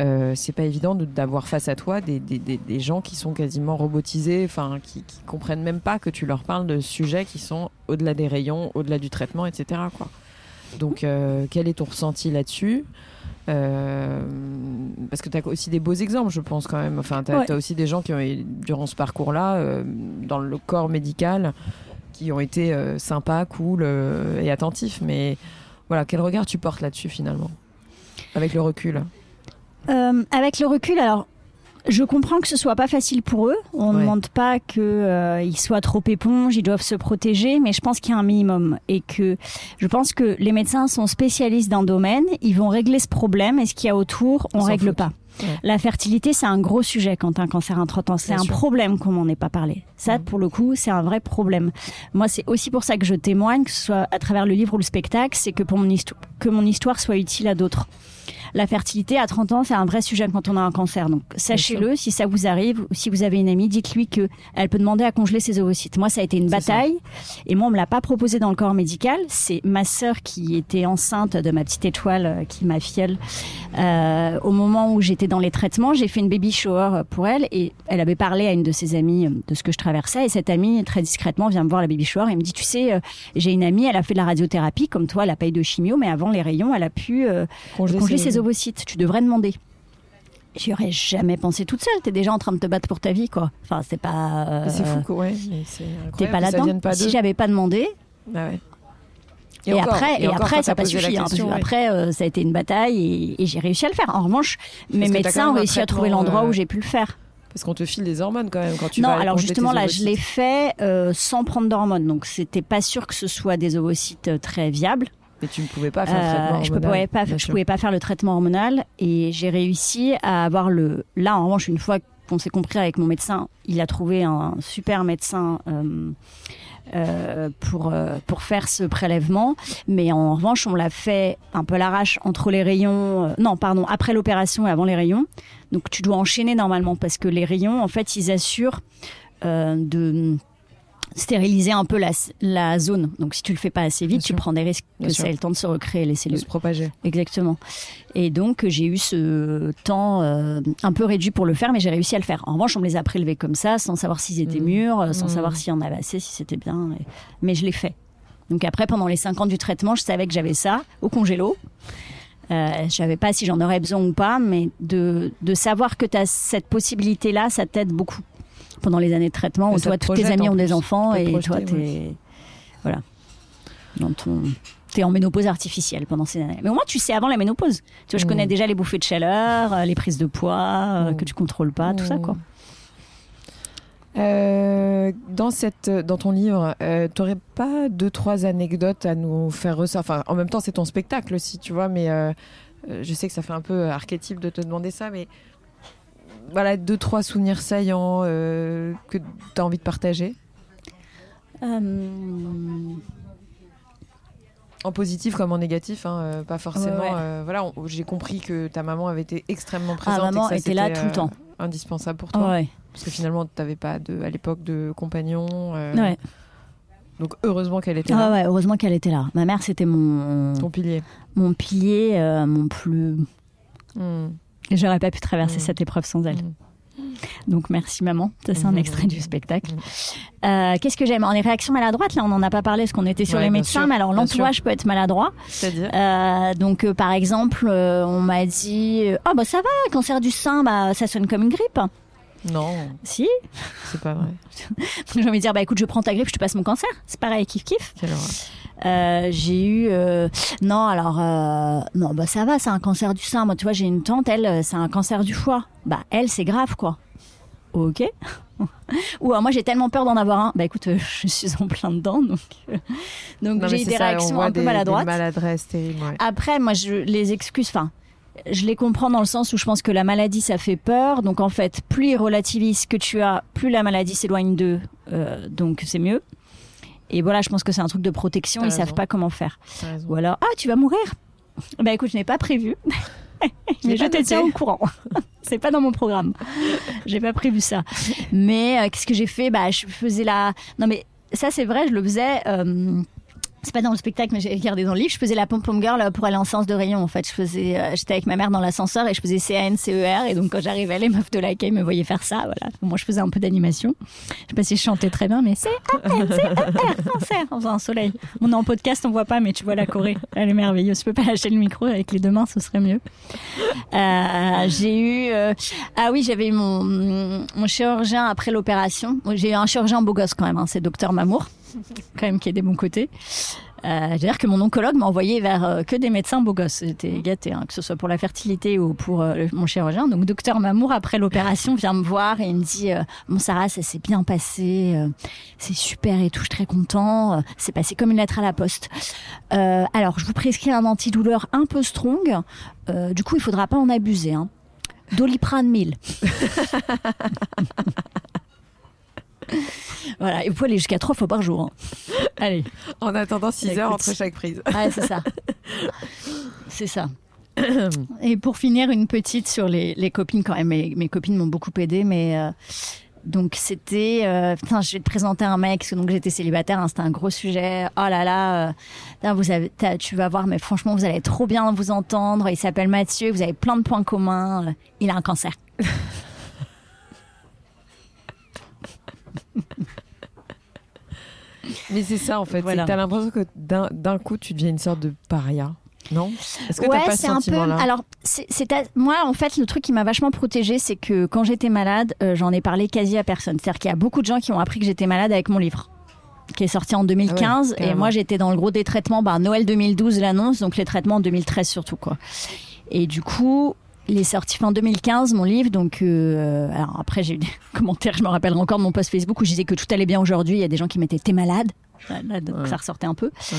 euh, c'est pas évident de- d'avoir face à toi des, des, des, des gens qui sont quasiment robotisés, enfin, qui, qui comprennent même pas que tu leur parles de sujets qui sont au-delà des rayons, au-delà du traitement, etc. Donc, euh, quel est ton ressenti là-dessus? Euh, Parce que tu as aussi des beaux exemples, je pense, quand même. Enfin, tu as, Ouais. aussi des gens qui ont, durant ce parcours-là, euh, dans le corps médical, qui ont été euh, sympas, cool et attentifs. Mais voilà, quel regard tu portes là-dessus, finalement? Avec le recul? Avec le recul, alors. Je comprends que ce soit pas facile pour eux. On ne Ouais. demande pas qu'ils soient trop éponges, ils doivent se protéger, mais je pense qu'il y a un minimum et que je pense que les médecins sont spécialistes d'un domaine, ils vont régler ce problème et ce qu'il y a autour, on s'en règle pas. Ouais. La fertilité, c'est un gros sujet quand un cancer introttant. C'est un sûr. problème comme on n'est pas parlé. Ça, pour le coup, c'est un vrai problème. Moi, c'est aussi pour ça que je témoigne, que ce soit à travers le livre ou le spectacle, c'est que pour mon histoire, que mon histoire soit utile à d'autres. La fertilité à 30 ans, c'est un vrai sujet quand on a un cancer. Donc sachez-le, si ça vous arrive, ou si vous avez une amie, dites-lui que elle peut demander à congeler ses ovocytes. Moi, ça a été une ça. bataille, et moi, on me l'a pas proposé dans le corps médical. C'est ma sœur qui était enceinte de ma petite étoile, euh, qui m'a fielle. Euh, au moment où j'étais dans les traitements, j'ai fait une baby shower pour elle, et elle avait parlé à une de ses amies euh, de ce que je traversais, et cette amie, très discrètement, vient me voir la baby shower et me dit, tu sais, euh, j'ai une amie, elle a fait de la radiothérapie, comme toi, elle a pas eu de chimio, mais avant les rayons, elle a pu euh, Congeler congeler ses ses ovocytes. Tu devrais demander. J'y aurais jamais pensé toute seule. T'es déjà en train de te battre pour ta vie, quoi. Enfin, c'est pas. euh, C'est fou, quoi. Ouais, mais c'est T'es pas là-dedans. Si j'avais pas demandé, Ah ouais. et, encore- après, et, après, ça n'a pas suffi. question, ouais. Après, euh, ça a été une bataille et, et j'ai réussi à le faire. En revanche, mes médecins ont réussi à trouver l'endroit euh, où j'ai pu le faire. Parce qu'on te file des hormones quand même quand tu non, vas alors justement tes là, je l'ai fait euh, sans prendre d'hormones, donc c'était pas sûr que ce soit des ovocytes euh, très viables. Mais tu ne pouvais pas faire le Euh, traitement je hormonal, pouvais pas, bien je sûr. pouvais pas faire le traitement hormonal et j'ai réussi à avoir le. Là, en revanche, une fois qu'on s'est compris avec mon médecin, il a trouvé un super médecin. euh, euh, pour euh, pour faire ce prélèvement mais en revanche on l'a fait un peu l'arrache entre les rayons euh, non pardon après l'opération et avant les rayons donc tu dois enchaîner normalement parce que les rayons en fait ils assurent de stériliser un peu la, la zone donc si tu le fais pas assez vite Bien tu sûr. prends des risques Bien que sûr. ça ait le temps de se recréer les de cellules se propager. Exactement. Et donc j'ai eu ce temps euh, un peu réduit pour le faire, mais j'ai réussi à le faire. En revanche, on me les a prélevés comme ça, sans savoir s'ils étaient Mhm. mûrs, euh, sans Mhm. savoir s'il y en avait assez, si c'était bien. et- Mais je l'ai fait. Donc après, pendant les cinq ans du traitement, je savais que j'avais ça au congélo. Euh, je savais pas si j'en aurais besoin ou pas, mais de, de savoir que tu as cette possibilité-là, ça t'aide beaucoup pendant les années de traitement où toi, te tous tes amis ont des enfants Tu et te toi, projeter, t'es voilà, dans ton T'es en ménopause artificielle pendant ces années. Mais au moins, tu sais avant la ménopause. Tu vois, je Mm. connais déjà les bouffées de chaleur, euh, les prises de poids euh, Mm. que tu contrôles pas, tout ça, quoi. Euh, dans, cette, dans ton livre, euh, t'aurais pas deux, trois anecdotes à nous faire ressortir Enfin, en même temps, c'est ton spectacle aussi, tu vois, mais euh, je sais que ça fait un peu archétype de te demander ça, mais voilà, deux, trois souvenirs saillants euh, que tu as envie de partager Euh, En positif comme en négatif, hein, euh, pas forcément. Ouais, ouais. euh, voilà, j'ai compris que ta maman avait été extrêmement présente. Ah, et maman que ça, était là tout le temps. Indispensable pour toi. ouais. Parce que finalement, tu n'avais pas de, à l'époque de compagnon. ouais. Donc heureusement qu'elle était Ah là. ouais, heureusement qu'elle était là. Ma mère, c'était mon, Ton pilier. mon pilier, euh, mon plus. Hmm. Et J'aurais pas pu traverser Mm. cette épreuve sans elle. Mm. Donc merci maman. Ça c'est un Mm. extrait du spectacle. Euh, Qu'est-ce que j'aime? En les réactions maladroites, là on n'en a pas parlé parce qu'on était sur Ouais, les médecins, mais alors l'entourage peut être maladroit. C'est-à-dire? Euh, donc euh, par exemple, on m'a dit euh, oh bah ça va, cancer du sein, bah ça sonne comme une grippe. Non, Si. c'est pas vrai. J'ai envie de dire bah écoute, je prends ta grippe, je te passe mon cancer. C'est pareil, kiff kiff. Quelle horreur. Euh, j'ai eu euh, non alors euh, non bah ça va, c'est un cancer du sein. Moi tu vois j'ai une tante, elle c'est un cancer du foie. Bah elle c'est grave quoi. Ok. Ou alors, moi j'ai tellement peur d'en avoir un. Bah écoute, je suis en plein dedans donc donc j'ai eu des ça, réactions un peu des- maladroites. Des maladresses terribles, ouais. Après, moi, je les excuses. Enfin, je les comprends dans le sens où je pense que la maladie, ça fait peur. Donc, en fait, plus ils relativisent ce que tu as, plus la maladie s'éloigne d'eux. Donc, c'est mieux. Et voilà, je pense que c'est un truc de protection. Ils raison. savent pas comment faire. Ou alors, ah, tu vas mourir. Bah écoute, je n'ai pas prévu. Mais je te tiens au courant. c'est pas dans mon programme. J'ai pas prévu ça. Mais euh, qu'est-ce que j'ai fait? Bah, je faisais la. Non, mais ça, c'est vrai, je le faisais. euh, C'est pas dans le spectacle, mais j'ai regardé dans le livre. Je faisais la pom-pom girl euh, pour aller en séance de rayon. En fait, je faisais, euh, j'étais avec ma mère dans l'ascenseur et je faisais C-A-N-C-E-R. Et donc, quand j'arrivais, les meufs de l'accueil me voyaient faire ça. Voilà. Moi, je faisais un peu d'animation. Je sais pas si je chantais très bien, mais C-A-N-C-E-R, cancer, en faisant un soleil. On est en podcast, on voit pas, mais tu vois la Corée. Elle est merveilleuse. Je peux pas lâcher le micro avec les deux mains, ce serait mieux. Euh, j'ai eu, ah oui, j'avais mon chirurgien après l'opération. J'ai eu un chirurgien beau gosse quand même, hein, c'est docteur Mamour, quand même qui est des bons côtés. Euh, C'est-à-dire que mon oncologue m'a envoyé vers euh, que des médecins beaux gosses. J'étais gâtée, hein, que ce soit pour la fertilité ou pour euh, le- mon chirurgien. Donc, docteur Mamour, après l'opération, vient me voir et il me dit Bon, Sarah, ça s'est bien passé, c'est super et tout, je suis très content. C'est passé comme une lettre à la poste. Alors, je vous prescris un antidouleur un peu strong. Du coup, il faudra pas en abuser. Hein. Doliprane 1000. voilà, et vous pouvez aller jusqu'à trois fois par jour. hein. Allez. En attendant 6 Écoute. heures entre chaque prise. Ouais, c'est ça. C'est ça. Et pour finir, une petite sur les, les copines quand même. Mes, mes copines m'ont beaucoup aidé, mais euh, donc c'était. euh, putain, je vais te présenter un mec. parce que Donc j'étais célibataire, hein, c'était un gros sujet. Oh là là, euh, putain, vous avez, tu vas voir, mais franchement, vous allez trop bien vous entendre. Il s'appelle Mathieu. Vous avez plein de points communs. euh, Il a un cancer. Mais c'est ça en fait. Voilà. T'as l'impression que d'un coup tu deviens une sorte de paria. Non? Est-ce que ouais, t'as pas ce peu. Alors, c'est, à- moi, en fait, le truc qui m'a vachement protégée, c'est que quand j'étais malade, euh, j'en ai parlé quasi à personne. C'est-à-dire qu'il y a beaucoup de gens qui ont appris que j'étais malade avec mon livre qui est sorti en 2015 et carrément. moi j'étais dans le gros des traitements bah, Noël 2012 l'annonce donc les traitements en 2013 surtout quoi et du coup il est sorti fin 2015, mon livre. Donc, euh, alors après, j'ai eu des commentaires, je me rappellerai encore de mon post Facebook où je disais que tout allait bien aujourd'hui. Il y a des gens qui mettaient T'es malade donc Ouais. ça ressortait un peu. Ouais.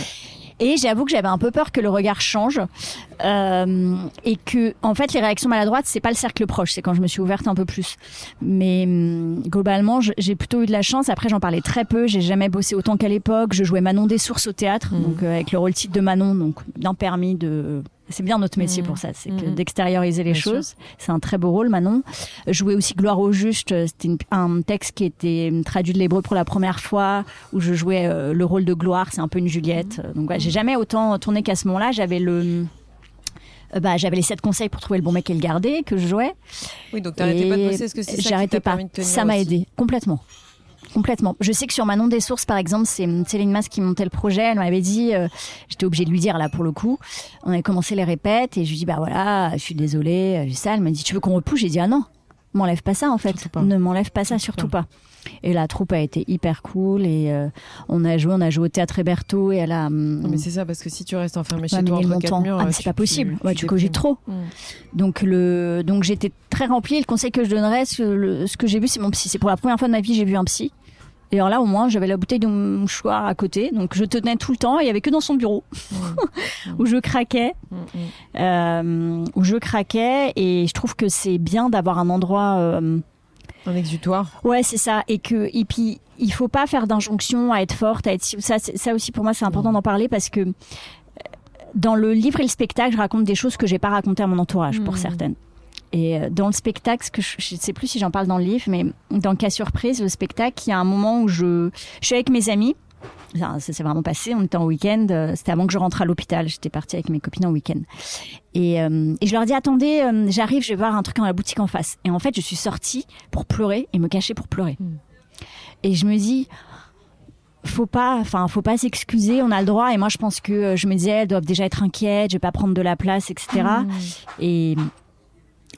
Et j'avoue que j'avais un peu peur que le regard change euh, et que, en fait, les réactions maladroites, c'est pas le cercle proche, c'est quand je me suis ouverte un peu plus. Mais hum, globalement, j'ai plutôt eu de la chance. Après, j'en parlais très peu. J'ai jamais bossé autant qu'à l'époque. Je jouais Manon des Sources au théâtre, Mhm. donc euh, avec le rôle titre de Manon, donc bien permis de. C'est bien notre métier Mhm. pour ça, c'est Mhm. d'extérioriser les Bien choses. C'est un très beau rôle, Manon. Jouer aussi Gloire au juste, euh, c'était un texte qui était traduit de l'hébreu pour la première fois, où je jouais euh, le rôle de Gloire, c'est un peu une Juliette. Euh, Donc ouais, j'ai jamais autant tourné qu'à ce moment-là. J'avais le. euh, Bah, j'avais les sept conseils pour trouver le bon mec et le garder que je jouais. Oui, donc t'arrêtais pas de bosser. Est-ce que c'est ça qui t'a permis de tenir Ça m'a aidé complètement. Complètement. Je sais que sur Manon des Sources, par exemple, c'est Céline Mas qui montait le projet. Elle m'avait dit, euh, j'étais obligée de lui dire là pour le coup. On avait commencé les répètes et je lui dis bah voilà, je suis désolée, euh, j'ai ça. Elle m'a dit tu veux qu'on repousse? J'ai dit ah non, m'enlève pas ça en fait. Ne m'enlève pas ça, Surtout pas. Et la troupe a été hyper cool et euh, on a joué, on a joué au théâtre Héberto et elle a. hum, Non, mais c'est ça, parce que si tu restes enfermé chez toi entre quatre murs, Ah, c'est pas possible. tu- ouais, tu tu cogites trop. Mm. Donc le donc j'étais très remplie. Et le conseil que je donnerais, ce, le- ce que j'ai vu, c'est mon psy. C'est pour la première fois de ma vie, j'ai vu un psy. Et alors là, au moins, j'avais la bouteille de mouchoir à côté, donc je tenais tout le temps. Il y avait que dans son bureau où je craquais, Mm, mm. euh, où je craquais. Et je trouve que c'est bien d'avoir un endroit. euh, Un exutoire. Ouais, c'est ça. Et que et puis il faut pas faire d'injonction à être forte, à être ça. Ça aussi pour moi c'est important d'en parler parce que euh, dans le livre et le spectacle, je raconte des choses que j'ai pas racontées à mon entourage pour certaines. Et euh, dans le spectacle, ce que je, je sais plus si j'en parle dans le livre, mais dans Cas surprise, le spectacle, il y a un moment où je, je suis avec mes amis. Enfin, Ça s'est vraiment passé. On était en week-end. euh, C'était avant que je rentre à l'hôpital. J'étais partie avec mes copines en week-end. Et, euh, et je leur dis attendez, euh, j'arrive, je vais voir un truc dans la boutique en face. Et en fait, je suis sortie pour pleurer et me cacher pour pleurer. Mm. Et je me dis faut pas, enfin, faut pas s'excuser, on a le droit. Et moi, je pense que je me disais, elles doivent déjà être inquiètes, je vais pas prendre de la place, etc. Et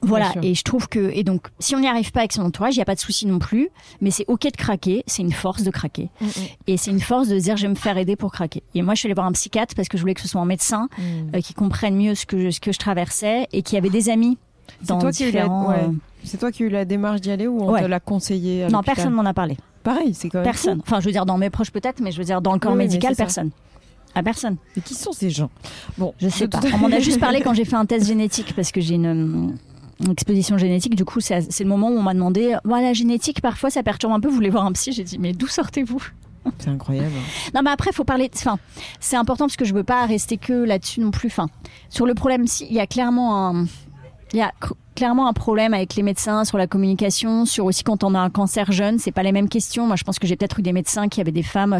voilà. Et je trouve que, et donc, si on n'y arrive pas avec son entourage, il y a pas de souci non plus. Mais c'est ok de craquer, c'est une force de craquer. Mm, Et c'est une force de dire, je vais me faire aider pour craquer. Et moi, je suis allée voir un psychiatre parce que je voulais que ce soit un médecin mm, mm. euh, qui comprenne mieux ce que je, ce que je traversais et qui avait des amis C'est dans toi qui différents. ouais. euh, C'est toi qui as eu la démarche d'y aller ou on Ouais. te l'a conseillé à Non, personne m'en a parlé. Pareil, c'est quand même. Personne. Enfin, je veux dire, dans mes proches peut-être, mais je veux dire, dans le corps Oui, médical, ça. personne. À personne. fou. Mais qui sont ces gens? Bon, Je sais pas. On m'en a juste parlé quand j'ai fait un test génétique parce que j'ai une, une exposition génétique. Du coup, c'est le moment où on m'a demandé voilà, génétique, parfois ça perturbe un peu. Vous voulez voir un psy? J'ai dit mais d'où sortez-vous? C'est incroyable. Non, mais après, faut parler. de- Enfin, c'est important parce que je veux pas rester que là-dessus non plus. Enfin, sur le problème, si il y a clairement un, il y a clairement un problème avec les médecins sur la communication, sur aussi quand on a un cancer jeune, c'est pas les mêmes questions. Moi, je pense que j'ai peut-être eu des médecins qui avaient des femmes euh,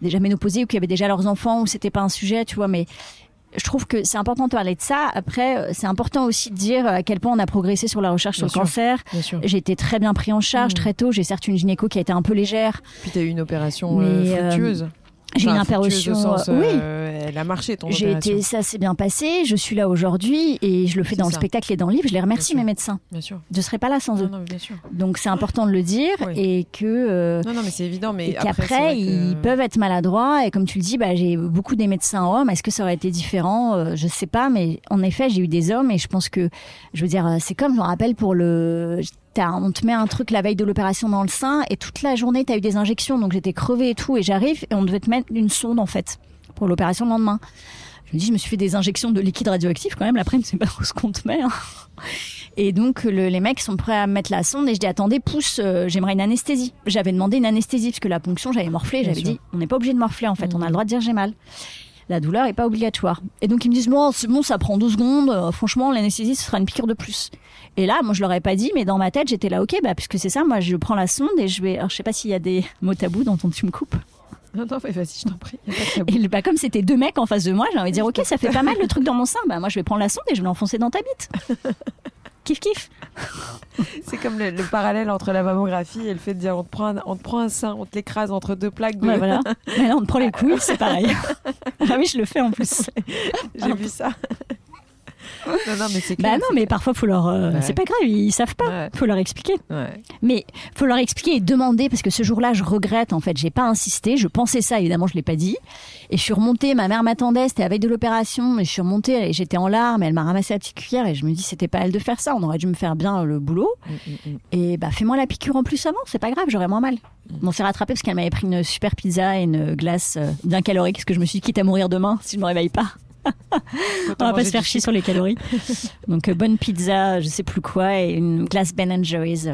déjà ménopausées ou qui avaient déjà leurs enfants où c'était pas un sujet, tu vois. Mais je trouve que c'est important de parler de ça. Après, euh, c'est important aussi de dire à quel point on a progressé sur la recherche Bien sur le sûr. cancer. J'ai été très bien pris en charge Mhm. très tôt. J'ai certes une gynéco qui a été un peu légère. Puis tu as eu une opération Mais, euh, euh, fructueuse. J'ai Enfin, une opération. sens, euh, oui, euh, elle a marché ton J'ai été, ça s'est bien passé. Je suis là aujourd'hui et je le fais dans le spectacle et dans le livre. Je les remercie Bien mes médecins. Bien sûr. Je serais pas là sans Non, eux. non, bien sûr. Donc c'est important de le dire Oui. et que euh, Non, non, mais c'est évident. Mais et après, que- ils peuvent être maladroits et comme tu le dis, bah, j'ai beaucoup des médecins hommes. Est-ce que ça aurait été différent? Je sais pas, mais en effet j'ai eu des hommes et je pense que je veux dire c'est comme je me rappelle pour le t'as- on te met un truc la veille de l'opération dans le sein et toute la journée tu as eu des injections donc j'étais crevée et tout et j'arrive et on devait te mettre une sonde en fait pour l'opération le lendemain. Je me dis, je me suis fait des injections de liquide radioactif quand même. L'après, c'est pas trop ce qu'on te met. hein. Et donc, le- les mecs sont prêts à me mettre la sonde et je dis, attendez, pousse, euh, j'aimerais une anesthésie. J'avais demandé une anesthésie parce que la ponction, j'avais morflé. J'avais dit, on n'est pas obligé de morfler en fait. On a le droit de dire j'ai mal. La douleur est pas obligatoire. Et donc, ils me disent, bon, c'est bon, ça prend 12 secondes. Euh, franchement, l'anesthésie, ce sera une piqûre de plus. Et là, moi, je leur ai pas dit, mais dans ma tête, j'étais là, ok, bah, puisque c'est ça, moi, je prends la sonde et je vais. Alors, je sais pas s'il y a des mots tabous dans ton tu me coupes. Non, non, mais vas-y, je t'en prie. Y a pas de tabou. Et bah, comme c'était deux mecs en face de moi, j'ai envie de dire ok, ça fait pas mal le truc dans mon sein. Bah moi je vais prendre la sonde et je vais l'enfoncer dans ta bite. kiff kiff. C'est comme le, le parallèle entre la mammographie et le fait de dire on te prend un, on te prend un sein, on te l'écrase entre deux plaques de. Ouais, voilà. Mais là on te prend les couilles, c'est pareil. ah oui, je le fais en plus. J'ai vu ça. Non, non, mais c'est Bah clair. non, mais parfois, faut leur. euh, Ouais. C'est pas grave, ils savent pas. Ouais. Faut leur expliquer. Ouais. Mais faut leur expliquer et demander parce que ce jour-là, je regrette. En fait, j'ai pas insisté. Je pensais ça, évidemment, je l'ai pas dit. Et je suis remontée. Ma mère m'attendait. C'était avec de l'opération. Et je suis remontée et j'étais en larmes. Elle m'a ramassé la petite cuillère et je me dis, c'était pas elle de faire ça. On aurait dû me faire bien le boulot. Mm, mm, mm. Et bah, fais-moi la piqûre en plus avant. C'est pas grave, j'aurais moins mal. On s'est rattrapé parce qu'elle m'avait pris une super pizza et une glace euh, bien calorique. Parce que je me suis dit, quitte à mourir demain si je me réveille pas. On va pas se faire chier sur les calories. Donc euh, bonne pizza, je sais plus quoi, et une glace Ben Jerry's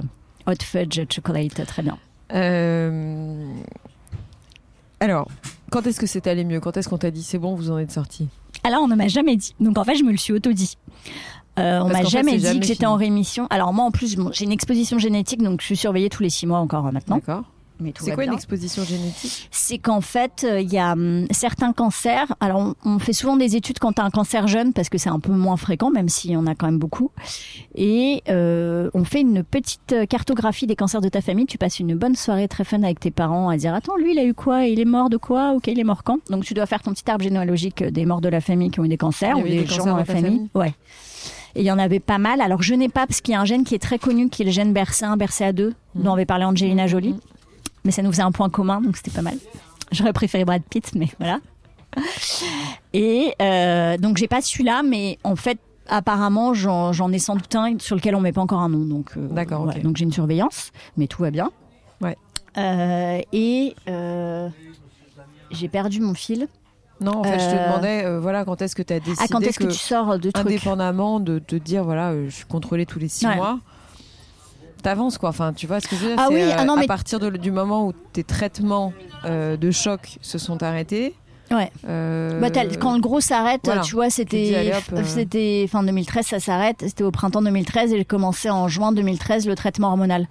hot fudge chocolate, très bien. Euh, Alors, quand est-ce que c'est allé mieux? Quand est-ce qu'on t'a dit c'est bon, vous en êtes sorti? Alors on ne m'a jamais dit. Donc en fait je me le suis auto-dit. Euh, on m'a fait, jamais dit jamais que j'étais en rémission. Alors moi en plus bon, j'ai une exposition génétique donc je suis surveillée tous les six mois encore euh, maintenant. D'accord. Mais tout C'est quoi une exposition génétique? C'est qu'en fait, euh, il y a hum, certains cancers. Alors, on, on fait souvent des études quand tu as un cancer jeune parce que c'est un peu moins fréquent, même s'il y en a quand même beaucoup. Et euh, on fait une petite euh, cartographie des cancers de ta famille. Tu passes une bonne soirée très fun avec tes parents à dire Attends, lui, il a eu quoi? Il est mort de quoi? Ok, il est mort quand? Donc, tu dois faire ton petit arbre généalogique des morts de la famille qui ont eu des cancers ou des des gens dans la famille. famille? Ouais. Et il y en avait pas mal. Alors, je n'ai pas parce qu'il y a un gène qui est très connu, qui est le gène BRCA1, BRCA2, dont avait parlé Angelina Jolie Mhm. Mais ça nous faisait un point commun, donc c'était pas mal. J'aurais préféré Brad Pitt, mais voilà. Et euh, donc j'ai pas celui-là, mais en fait, apparemment, j'en ai sans doute un sur lequel on met pas encore un nom. Donc, euh, D'accord, voilà. donc j'ai une surveillance, mais tout va bien. Ouais. Euh, et j'ai perdu mon fil. Non, en fait, je te demandais, voilà, quand est-ce que tu as décidé Ah, quand est-ce que, tu sors de trucs? indépendamment de te dire, voilà, je suis contrôlée tous les six Ouais. mois, t'avances quoi. Enfin, tu vois ce que je veux dire Ah oui, euh, ah non, à partir de- du moment où tes traitements euh, de choc se sont arrêtés. Ouais. euh, Bah, quand le gros s'arrête, voilà. tu vois, c'était euh. c'était fin 2013, ça s'arrête. C'était au printemps 2013 et j'ai commencé en juin 2013 le traitement hormonal.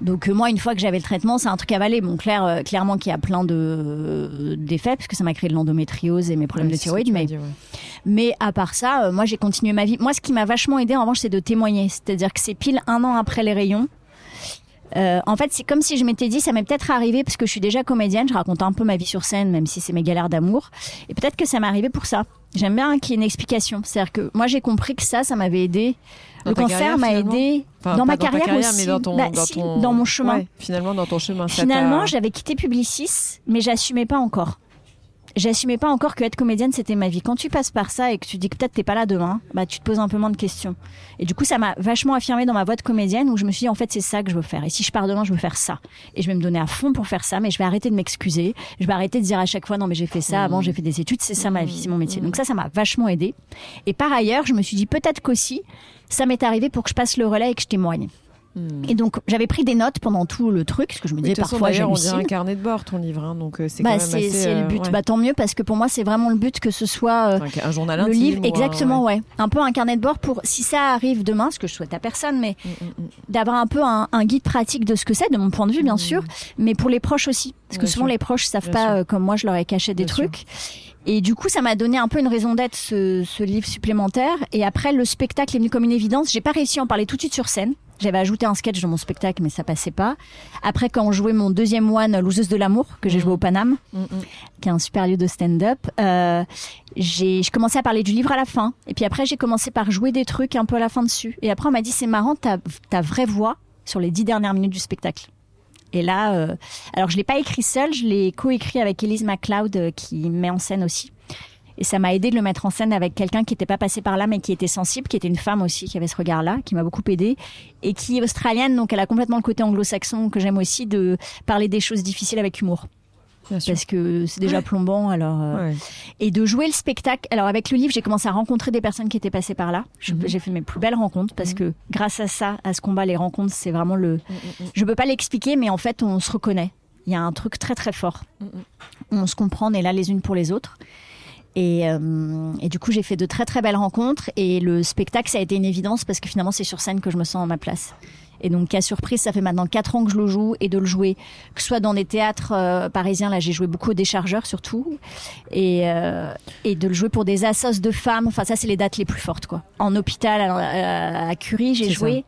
Donc euh, moi, une fois que j'avais le traitement, c'est un truc à avaler. Bon, clair, euh, clairement qu'il y a plein de d'effets parce que ça m'a créé de l'endométriose et mes problèmes Ouais, de thyroïde. Mais dit, ouais. mais à part ça, moi j'ai continué ma vie. Moi, ce qui m'a vachement aidé en revanche, c'est de témoigner. C'est-à-dire que c'est pile un an après les rayons. Euh, en fait, c'est comme si je m'étais dit, ça m'est peut-être arrivé parce que je suis déjà comédienne, je raconte un peu ma vie sur scène, même si c'est mes galères d'amour. Et peut-être que ça m'est arrivé pour ça. J'aime bien qu'il y ait une explication. C'est-à-dire que moi, j'ai compris que ça, ça m'avait aidé. Dans le cancer m'a aidé Enfin, dans ma carrière, aussi. mais dans ton, Bah, dans, si, ton- dans mon chemin. Ouais, finalement, dans ton chemin. Finalement, j'avais quitté Publicis, mais j'assumais pas encore. J'assumais pas encore que être comédienne c'était ma vie. Quand tu passes par ça et que tu dis que peut-être t'es pas là demain, bah tu te poses un peu moins de questions. Et du coup, ça m'a vachement affirmé dans ma voie de comédienne où je me suis dit en fait c'est ça que je veux faire. Et si je pars demain, je veux faire ça. Et je vais me donner à fond pour faire ça, mais je vais arrêter de m'excuser. Je vais arrêter de dire à chaque fois non mais j'ai fait ça avant, j'ai fait des études, c'est ça ma vie, c'est mon métier. Donc ça, ça m'a vachement aidé. Et par ailleurs, je me suis dit peut-être qu'aussi ça m'est arrivé pour que je passe le relais et que je témoigne. Et donc j'avais pris des notes pendant tout le truc, parce que je me disais parfois d'ailleurs, on dirait un carnet de bord, ton livre. hein, donc, euh, c'est Bah, c'est le euh, but. ouais. Bah, tant mieux parce que pour moi c'est vraiment le but que ce soit euh, Enfin, un journal le livre un- exactement ouais. ouais. un peu un carnet de bord pour si ça arrive demain ce que je souhaite à personne mais Mm, mm, mm. d'avoir un peu un, un guide pratique de ce que c'est de mon point de vue bien sûr mais pour les proches aussi parce que Bien souvent sûr. les proches savent Bien pas euh, comme moi je leur ai caché des Bien sûr. trucs et du coup ça m'a donné un peu une raison d'être ce, ce livre supplémentaire et après le spectacle est venu comme une évidence j'ai pas réussi à en parler tout de suite sur scène j'avais ajouté un sketch dans mon spectacle mais ça passait pas après quand on jouait mon deuxième one loseuse de l'amour que j'ai Mm. joué au Paname Mm, mm. qui est un super lieu de stand-up. Euh, j'ai, je commençais à parler du livre à la fin. Et puis après, j'ai commencé par jouer des trucs un peu à la fin dessus. Et après, on m'a dit, c'est marrant, ta, ta vraie voix sur les dix dernières minutes du spectacle. Et là, euh, alors je l'ai pas écrit seul, je l'ai coécrit avec Elise MacLeod euh, qui met en scène aussi. Et ça m'a aidé de le mettre en scène avec quelqu'un qui n'était pas passé par là, mais qui était sensible, qui était une femme aussi, qui avait ce regard-là, qui m'a beaucoup aidé, et qui est australienne, donc elle a complètement le côté anglo-saxon que j'aime aussi, de parler des choses difficiles avec humour, parce que c'est déjà plombant. Alors, euh, Ouais. et de jouer le spectacle. Alors avec le livre, j'ai commencé à rencontrer des personnes qui étaient passées par là. Mhm. J'ai fait mes plus belles rencontres parce que grâce à ça, à ce combat, les rencontres, c'est vraiment le. Mm, mm, mm. Je peux pas l'expliquer, mais en fait, on se reconnaît. Il y a un truc très très fort. Mhm. On se comprend, on est là les unes pour les autres. Et, euh, et du coup, j'ai fait de très très belles rencontres. Et le spectacle, ça a été une évidence parce que finalement, c'est sur scène que je me sens à ma place. Et donc, qu'à surprise, ça fait maintenant quatre ans que je le joue et de le jouer, que ce soit dans des théâtres euh, parisiens, là j'ai joué beaucoup au déchargeur surtout, et, euh, et de le jouer pour des assos de femmes, enfin ça c'est les dates les plus fortes quoi. En hôpital, à, à- à Curie, j'ai joué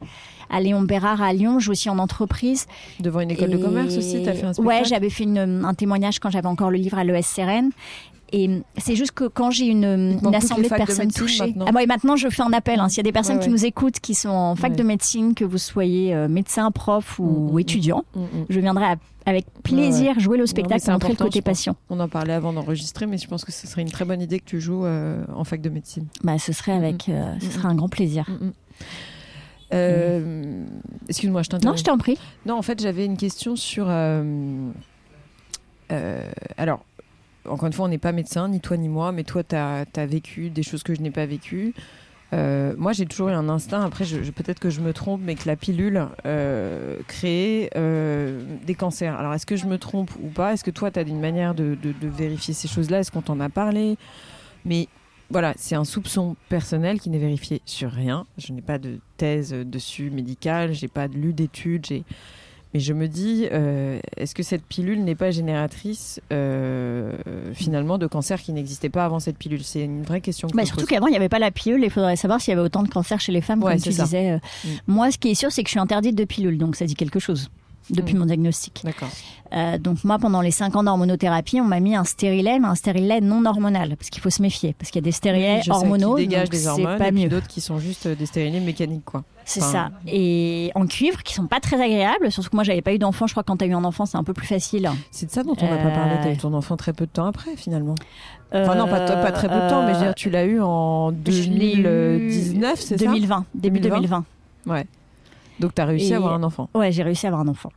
à Léon Bérard à Lyon. Je joue aussi en entreprise. Devant une école de commerce aussi, tu as fait un spectacle? Ouais, j'avais fait une- un témoignage quand j'avais encore le livre à l'ESCRN. Et c'est juste que quand j'ai une, assemblée de personnes touchées. maintenant. Ah, bon, et maintenant, je fais un appel. hein. S'il y a des personnes Ouais, qui ouais. nous écoutent, qui sont en fac Ouais. de médecine, que vous soyez euh, médecin, prof ou Mm, mm, étudiant, Mm, mm. je viendrai à- avec plaisir jouer le spectacle, c'est montrer le côté patient. On en parlait avant d'enregistrer, mais je pense que ce serait une très bonne idée que tu joues euh, en fac de médecine. Bah, ce serait avec, euh, ce serait un grand plaisir. Excuse-moi, je Non, t'interromps. je t'en prie. Non, en fait, j'avais une question sur. alors, encore une fois, on n'est pas médecin, ni toi ni moi, mais toi, tu as, vécu des choses que je n'ai pas vécues. Euh, moi, j'ai toujours eu un instinct, après, peut-être que je me trompe, mais que la pilule euh, crée euh, des cancers. Alors, est-ce que je me trompe ou pas? Est-ce que toi, tu as une manière de, vérifier ces choses-là? Est-ce qu'on t'en a parlé? Mais voilà, c'est un soupçon personnel qui n'est vérifié sur rien. Je n'ai pas de thèse dessus médicale, j'ai pas lu d'études, mais je me dis, euh, est-ce que cette pilule n'est pas génératrice euh, finalement de cancer qui n'existait pas avant cette pilule? C'est une vraie question. Que Bah, surtout qu'avant, il n'y avait pas la pilule. Il faudrait savoir s'il y avait autant de cancers chez les femmes, Ouais, comme tu ça. disais. euh. Mm. Moi, ce qui est sûr, c'est que je suis interdite de pilule. Donc, ça dit quelque chose depuis Mm. mon diagnostic. D'accord. Euh, donc moi, pendant les 5 ans d'hormonothérapie, on m'a mis un stérilet, mais un stérilet non hormonal, parce qu'il faut se méfier, parce qu'il y a des stérilets Oui, hormonaux, qui dégagent donc des hormones, pas et puis mieux. d'autres qui sont juste des stérilés mécaniques, quoi. C'est enfin, ça. Et en cuivre, qui sont pas très agréables, surtout que moi, j'avais pas eu d'enfant. Je crois que quand tu as eu un enfant, c'est un peu plus facile. C'est de ça dont on n'a pas parlé. Euh, T'as eu ton enfant très peu de temps après, finalement. Enfin non, pas, pas très peu de temps, mais je veux dire, tu l'as eu en je l'ai eu 2019, c'est ça? 2020, début 2020. 2020. Ouais. Donc t'as réussi Et- à avoir un enfant. Ouais, j'ai réussi à avoir un enfant.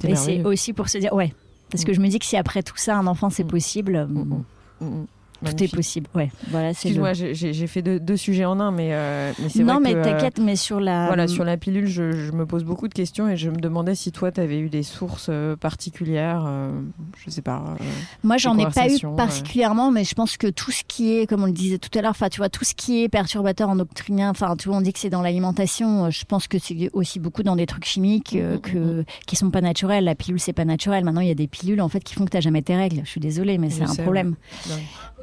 C'est Et c'est aussi pour se dire, ouais. Parce que Mm. je me dis que si après tout ça, un enfant, c'est Mm. possible, Mm, mm, mm, mm. tout est possible. Ouais, voilà, Excuse-moi, le- j'ai- fait deux, deux sujets en un, mais, euh, mais c'est Non, vrai mais euh, t'inquiète, mais sur la. Voilà, sur la pilule, je, je me pose beaucoup de questions et je me demandais si toi, tu avais eu des sources euh, particulières, euh, je sais pas. euh, Moi, j'en ai pas eu particulièrement, mais je pense que tout ce qui est, comme on le disait tout à l'heure, enfin, tu vois, tout ce qui est perturbateur endocrinien, enfin, tu vois, on dit que c'est dans l'alimentation. euh, Je pense que c'est aussi beaucoup dans des trucs chimiques euh, Mhm, que, qui sont pas naturels. La pilule, c'est pas naturel. Maintenant, il y a des pilules, en fait, qui font que t'as jamais tes règles. Je suis désolée, mais c'est un sais, problème. ouais.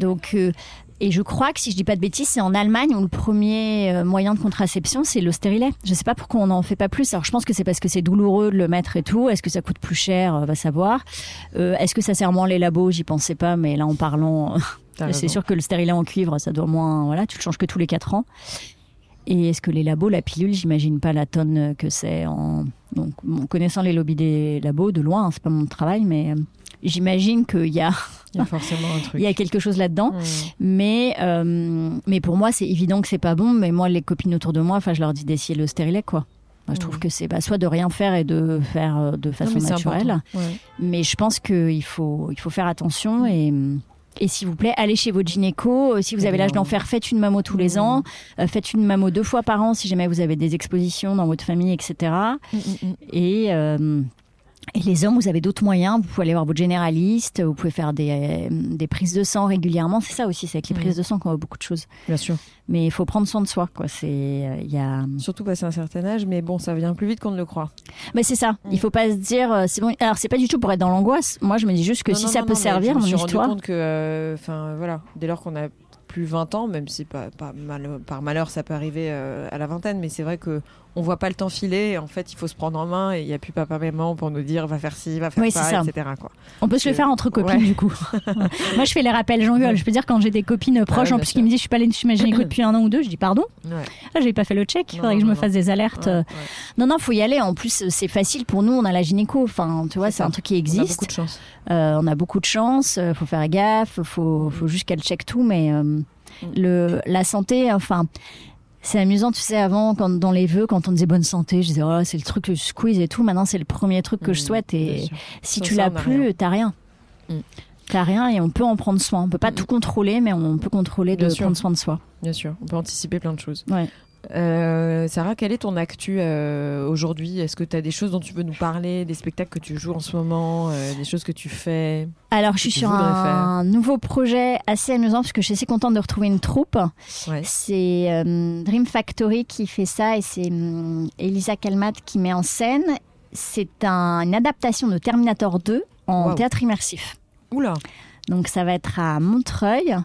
Donc, euh, et je crois que si je dis pas de bêtises, c'est en Allemagne où le premier euh, moyen de contraception, c'est le stérilet. Je sais pas pourquoi on n'en fait pas plus. Alors, je pense que c'est parce que c'est douloureux de le mettre et tout. Est-ce que ça coûte plus cher? Euh, Va savoir. Euh, Est-ce que ça sert moins les labos? J'y pensais pas, mais là, en parlant, c'est sûr que le stérilet en cuivre, ça doit moins. Voilà, tu le changes que tous les 4 ans. Et est-ce que les labos, la pilule, j'imagine pas la tonne que c'est en. Donc, bon, connaissant les lobbies des labos, de loin, hein, c'est pas mon travail, mais euh, j'imagine qu'il y a, Il y a forcément un truc. il y a quelque chose là-dedans. Mmh. Mais, euh, mais pour moi, c'est évident que c'est pas bon. Mais moi, les copines autour de moi, enfin, je leur dis d'essayer le stérilet, quoi. Moi, je trouve Mhm. que c'est bah, soit de rien faire et de faire euh, de Non, façon mais naturelle. Ouais. Mais je pense qu'il faut, il faut faire attention et. Et s'il vous plaît, allez chez votre gynéco. Euh, Si vous avez l'âge d'en faire, faites une mammo tous les ans. Euh, faites une mammo deux fois par an si jamais vous avez des expositions dans votre famille, etc. Et, euh, et les hommes, vous avez d'autres moyens. Vous pouvez aller voir votre généraliste. Vous pouvez faire des, euh, des prises de sang régulièrement. C'est ça aussi, c'est avec les Mhm. prises de sang qu'on voit beaucoup de choses. Bien sûr. Mais il faut prendre soin de soi. Quoi. C'est, euh, il y a... Surtout passer un certain âge, mais bon, ça vient plus vite qu'on ne le croit. Mais c'est ça. Mhm. Il faut pas se dire. euh, c'est bon. Alors c'est pas du tout pour être dans l'angoisse. Moi, je me dis juste que Non, si non, ça non, peut non, mais servir, je me mon suis histoire. rendu compte que, euh, voilà, dès lors qu'on a plus 20 ans, même si pas, pas mal- par malheur ça peut arriver euh, à la vingtaine, mais c'est vrai que on voit pas le temps filer. et En fait, il faut se prendre en main et il y a plus papa et maman pour nous dire va faire ci, va faire Oui, ça, etc. Quoi. On peut se le faire entre copines Ouais. du coup. Moi, je fais les rappels, j'engueule. Je peux dire quand j'ai des copines proches, ouais, en plus qui me disent je suis pas allée chez ma gynéco depuis un an ou deux, je dis pardon. Ouais. Ah, j'avais pas fait le check. Il Non, faudrait que non, je me non, fasse des alertes. Ouais, euh. Non, non, faut y aller. En plus, c'est facile pour nous. On a la gynéco. Enfin, tu vois, C'est un truc qui On a existe. beaucoup de chance. Euh, on a beaucoup de chance. euh, faut faire gaffe. Faut, faut juste qu'elle check tout. Mais euh, le, la santé, enfin. C'est amusant, tu sais, avant, quand, dans les vœux, quand on disait bonne santé, je disais, oh, c'est le truc que je squeeze et tout. Maintenant, c'est le premier truc que je Mmh, souhaite. Et si Sans tu l'as plus, rien. t'as rien. Mm. T'as rien et on peut en prendre soin. On peut pas Mm. tout contrôler, mais on peut contrôler Bien de sûr. prendre soin de soi. Bien sûr, on peut anticiper plein de choses. Ouais. Euh, Sarah, quelle est ton actu euh, aujourd'hui? Est-ce que tu as des choses dont tu veux nous parler, des spectacles que tu joues en ce moment, euh, des choses que tu fais Alors, je suis sur un nouveau projet assez amusant parce que je suis assez contente de retrouver une troupe. Ouais. C'est Dream Factory qui fait ça et c'est hum, Elisa Kalmat qui met en scène. C'est un- une adaptation de Terminator 2 en théâtre immersif. Oula Donc ça va être à Montreuil.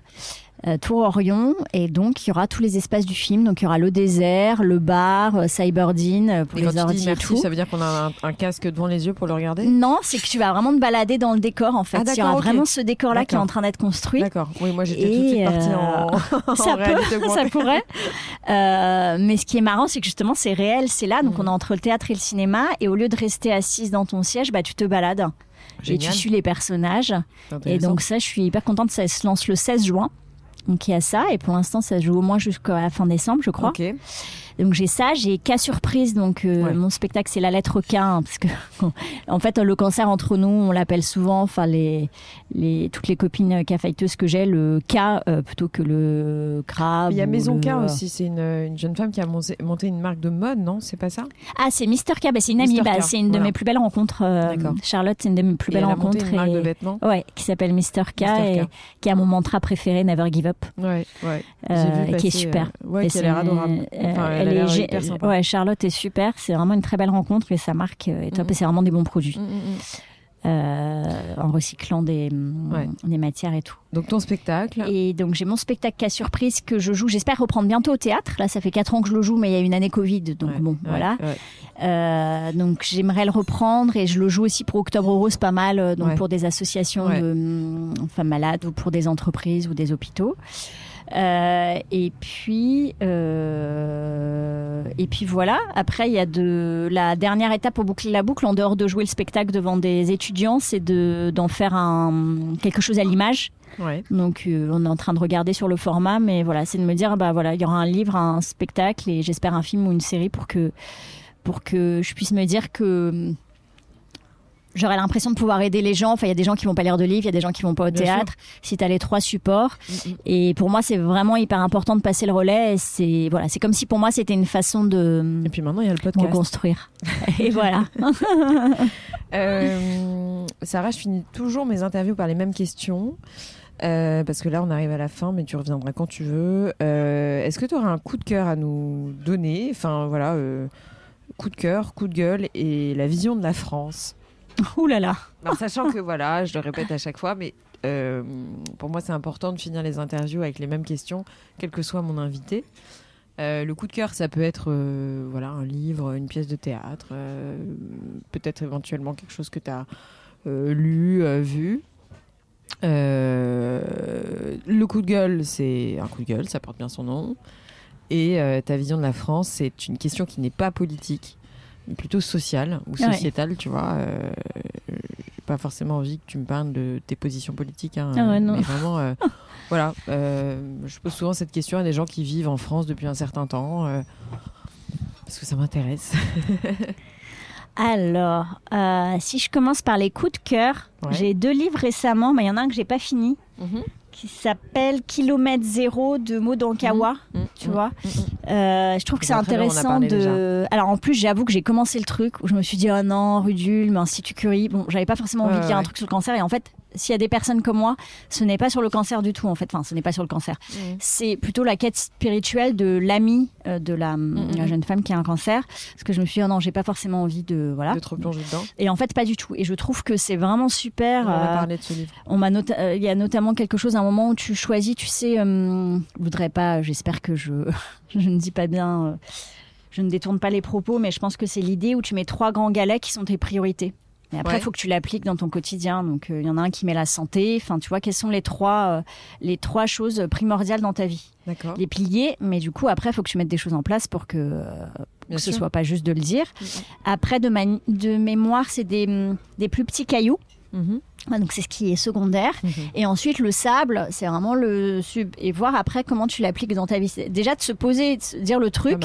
Euh, Tour Orion. Et donc, il y aura tous les espaces du film. Donc, il y aura le désert, le bar, euh, Cyberdine euh, pour Et les ordi et tout. ça veut dire qu'on a un, un casque devant les yeux pour le regarder? Non, c'est que tu vas vraiment te balader dans le décor en fait. Ah, il y aura vraiment ce décor-là qui est en train d'être construit. D'accord. Oui, moi j'étais tout de Et, suite partie en, ça, peut, ça pourrait. Euh, mais ce qui est marrant, c'est que justement, c'est réel, c'est là. Donc, Mhm. on est entre le théâtre et le cinéma. Et au lieu de rester assise dans ton siège, bah, tu te balades. Et tu suis les personnages. Et donc, ça, je suis hyper contente. Ça se lance le 16 juin. Donc, il y a ça. Et pour l'instant, ça joue au moins jusqu'à la fin décembre, je crois. Ok. Donc j'ai ça, j'ai cas surprise. Donc euh, Ouais. mon spectacle c'est la lettre K hein, parce que en fait le cancer entre nous on l'appelle souvent, enfin les, les toutes les copines cafeteuses que j'ai le K euh, plutôt que le crabe. Il y a Maison le- K aussi, c'est une, une jeune femme qui a monté, monté une marque de mode, non C'est pas ça? Ah c'est Mister K, bah, c'est une amie, Mr. bah, K, c'est une de voilà. mes plus belles rencontres. euh. Charlotte c'est une de mes plus Et belles elle a monté rencontres une marque et- de vêtements? Ouais, qui s'appelle Mister K, et K. qui a mon mantra préféré Never Give Up. Ouais, ouais. Euh, vu qui est super. euh, ouais, qui a l'air adorable. Enfin, euh, elle, est hyper sympa. Ouais, Charlotte est super. C'est vraiment une très belle rencontre et sa marque euh, est top. Mhm. Et c'est vraiment des bons produits. Mm, mm, mm. euh, en recyclant des, mm, Ouais. des matières et tout. Donc ton spectacle. Et donc j'ai mon spectacle cas surprise que je joue. J'espère reprendre bientôt au théâtre. Là, ça fait 4 ans que je le joue, mais il y a une année Covid, donc Ouais, bon, voilà. Euh, donc j'aimerais le reprendre et je le joue aussi pour Octobre Rose, pas mal, donc pour des associations de mm, femmes malades ou pour des entreprises ou des hôpitaux. Euh, et puis euh, et puis voilà. Après, il y a de la dernière étape pour boucler la boucle en dehors de jouer le spectacle devant des étudiants, c'est de d'en faire un quelque chose à l'image. Ouais. Donc euh, on est en train de regarder sur le format, mais voilà, c'est de me dire bah voilà, il y aura un livre, un spectacle et j'espère un film ou une série pour que pour que je puisse me dire que hum, j'aurai l'impression de pouvoir aider les gens. Enfin, il y a des gens qui vont pas lire de livres, il y a des gens qui vont pas au Bien théâtre. Si tu as les trois supports, Mm, mm. et pour moi c'est vraiment hyper important de passer le relais. C'est voilà, c'est comme si pour moi c'était une façon de Et puis maintenant il y a le podcast. reconstruire. et voilà. Euh, Sarah, je finis toujours mes interviews par les mêmes questions. Euh, parce que là, on arrive à la fin, mais tu reviendras quand tu veux. Euh, Est-ce que tu auras un coup de cœur à nous donner? Enfin, voilà, coup de cœur, coup de gueule et la vision de la France. Ouh là là. Alors, sachant que, voilà, je le répète à chaque fois, mais euh, pour moi, c'est important de finir les interviews avec les mêmes questions, quel que soit mon invité. Euh, le coup de cœur, ça peut être euh, voilà, un livre, une pièce de théâtre, peut-être éventuellement quelque chose que tu as lu, vu. Le coup de gueule, c'est un coup de gueule, ça porte bien son nom. Et ta vision de la France, c'est une question qui n'est pas politique, plutôt sociale ou Ouais. sociétale, tu vois. Euh, j'ai pas forcément envie que tu me parles de tes positions politiques, hein, Ah ouais, non. mais vraiment, euh, voilà. euh, je pose souvent cette question à des gens qui vivent en France depuis un certain temps, euh, parce que ça m'intéresse. Alors, si je commence par les coups de cœur, Ouais. j'ai deux livres récemment, mais il y en a un que j'ai pas fini, qui s'appelle Kilomètre Zéro de Maud Ankawa. Mhm. Tu Mhm. vois, Mhm. Euh, je trouve que c'est intéressant de. Alors en plus, j'avoue que j'ai commencé le truc où je me suis dit oh non, Rudul, mais Institut Curie. Bon, j'avais pas forcément envie de lire un truc sur le cancer et en fait, s'il y a des personnes comme moi, ce n'est pas sur le cancer du tout en fait. Enfin, ce n'est pas sur le cancer. Mhm. C'est plutôt la quête spirituelle de l'amie euh, de la, Mhm. la jeune femme qui a un cancer. Parce que je me suis dit oh non, j'ai pas forcément envie de voilà. De te replonger dedans. Et en fait, pas du tout. Et je trouve que c'est vraiment super. On a euh, parlé de ce livre. on m'a nota- euh, il y a notamment quelque chose, un moment où tu choisis, tu sais, je voudrais pas, j'espère que je, je ne dis pas bien, je ne détourne pas les propos, mais je pense que c'est l'idée où tu mets trois grands galets qui sont tes priorités. Et après, il Ouais. faut que tu l'appliques dans ton quotidien. Donc, euh, il y en a un qui met la santé. Enfin, tu vois, quelles sont les trois, euh, les trois choses primordiales dans ta vie? D'accord. Les piliers, mais du coup, après, il faut que tu mettes des choses en place pour que, euh, ce soit pas juste de le dire. Après, de, de mémoire, c'est des, des plus petits cailloux. Mhm. Ouais, donc, c'est ce qui est secondaire. Mhm. Et ensuite, le sable, c'est vraiment le sub. Et voir après comment tu l'appliques dans ta vie. Déjà, de se poser, de se dire le truc.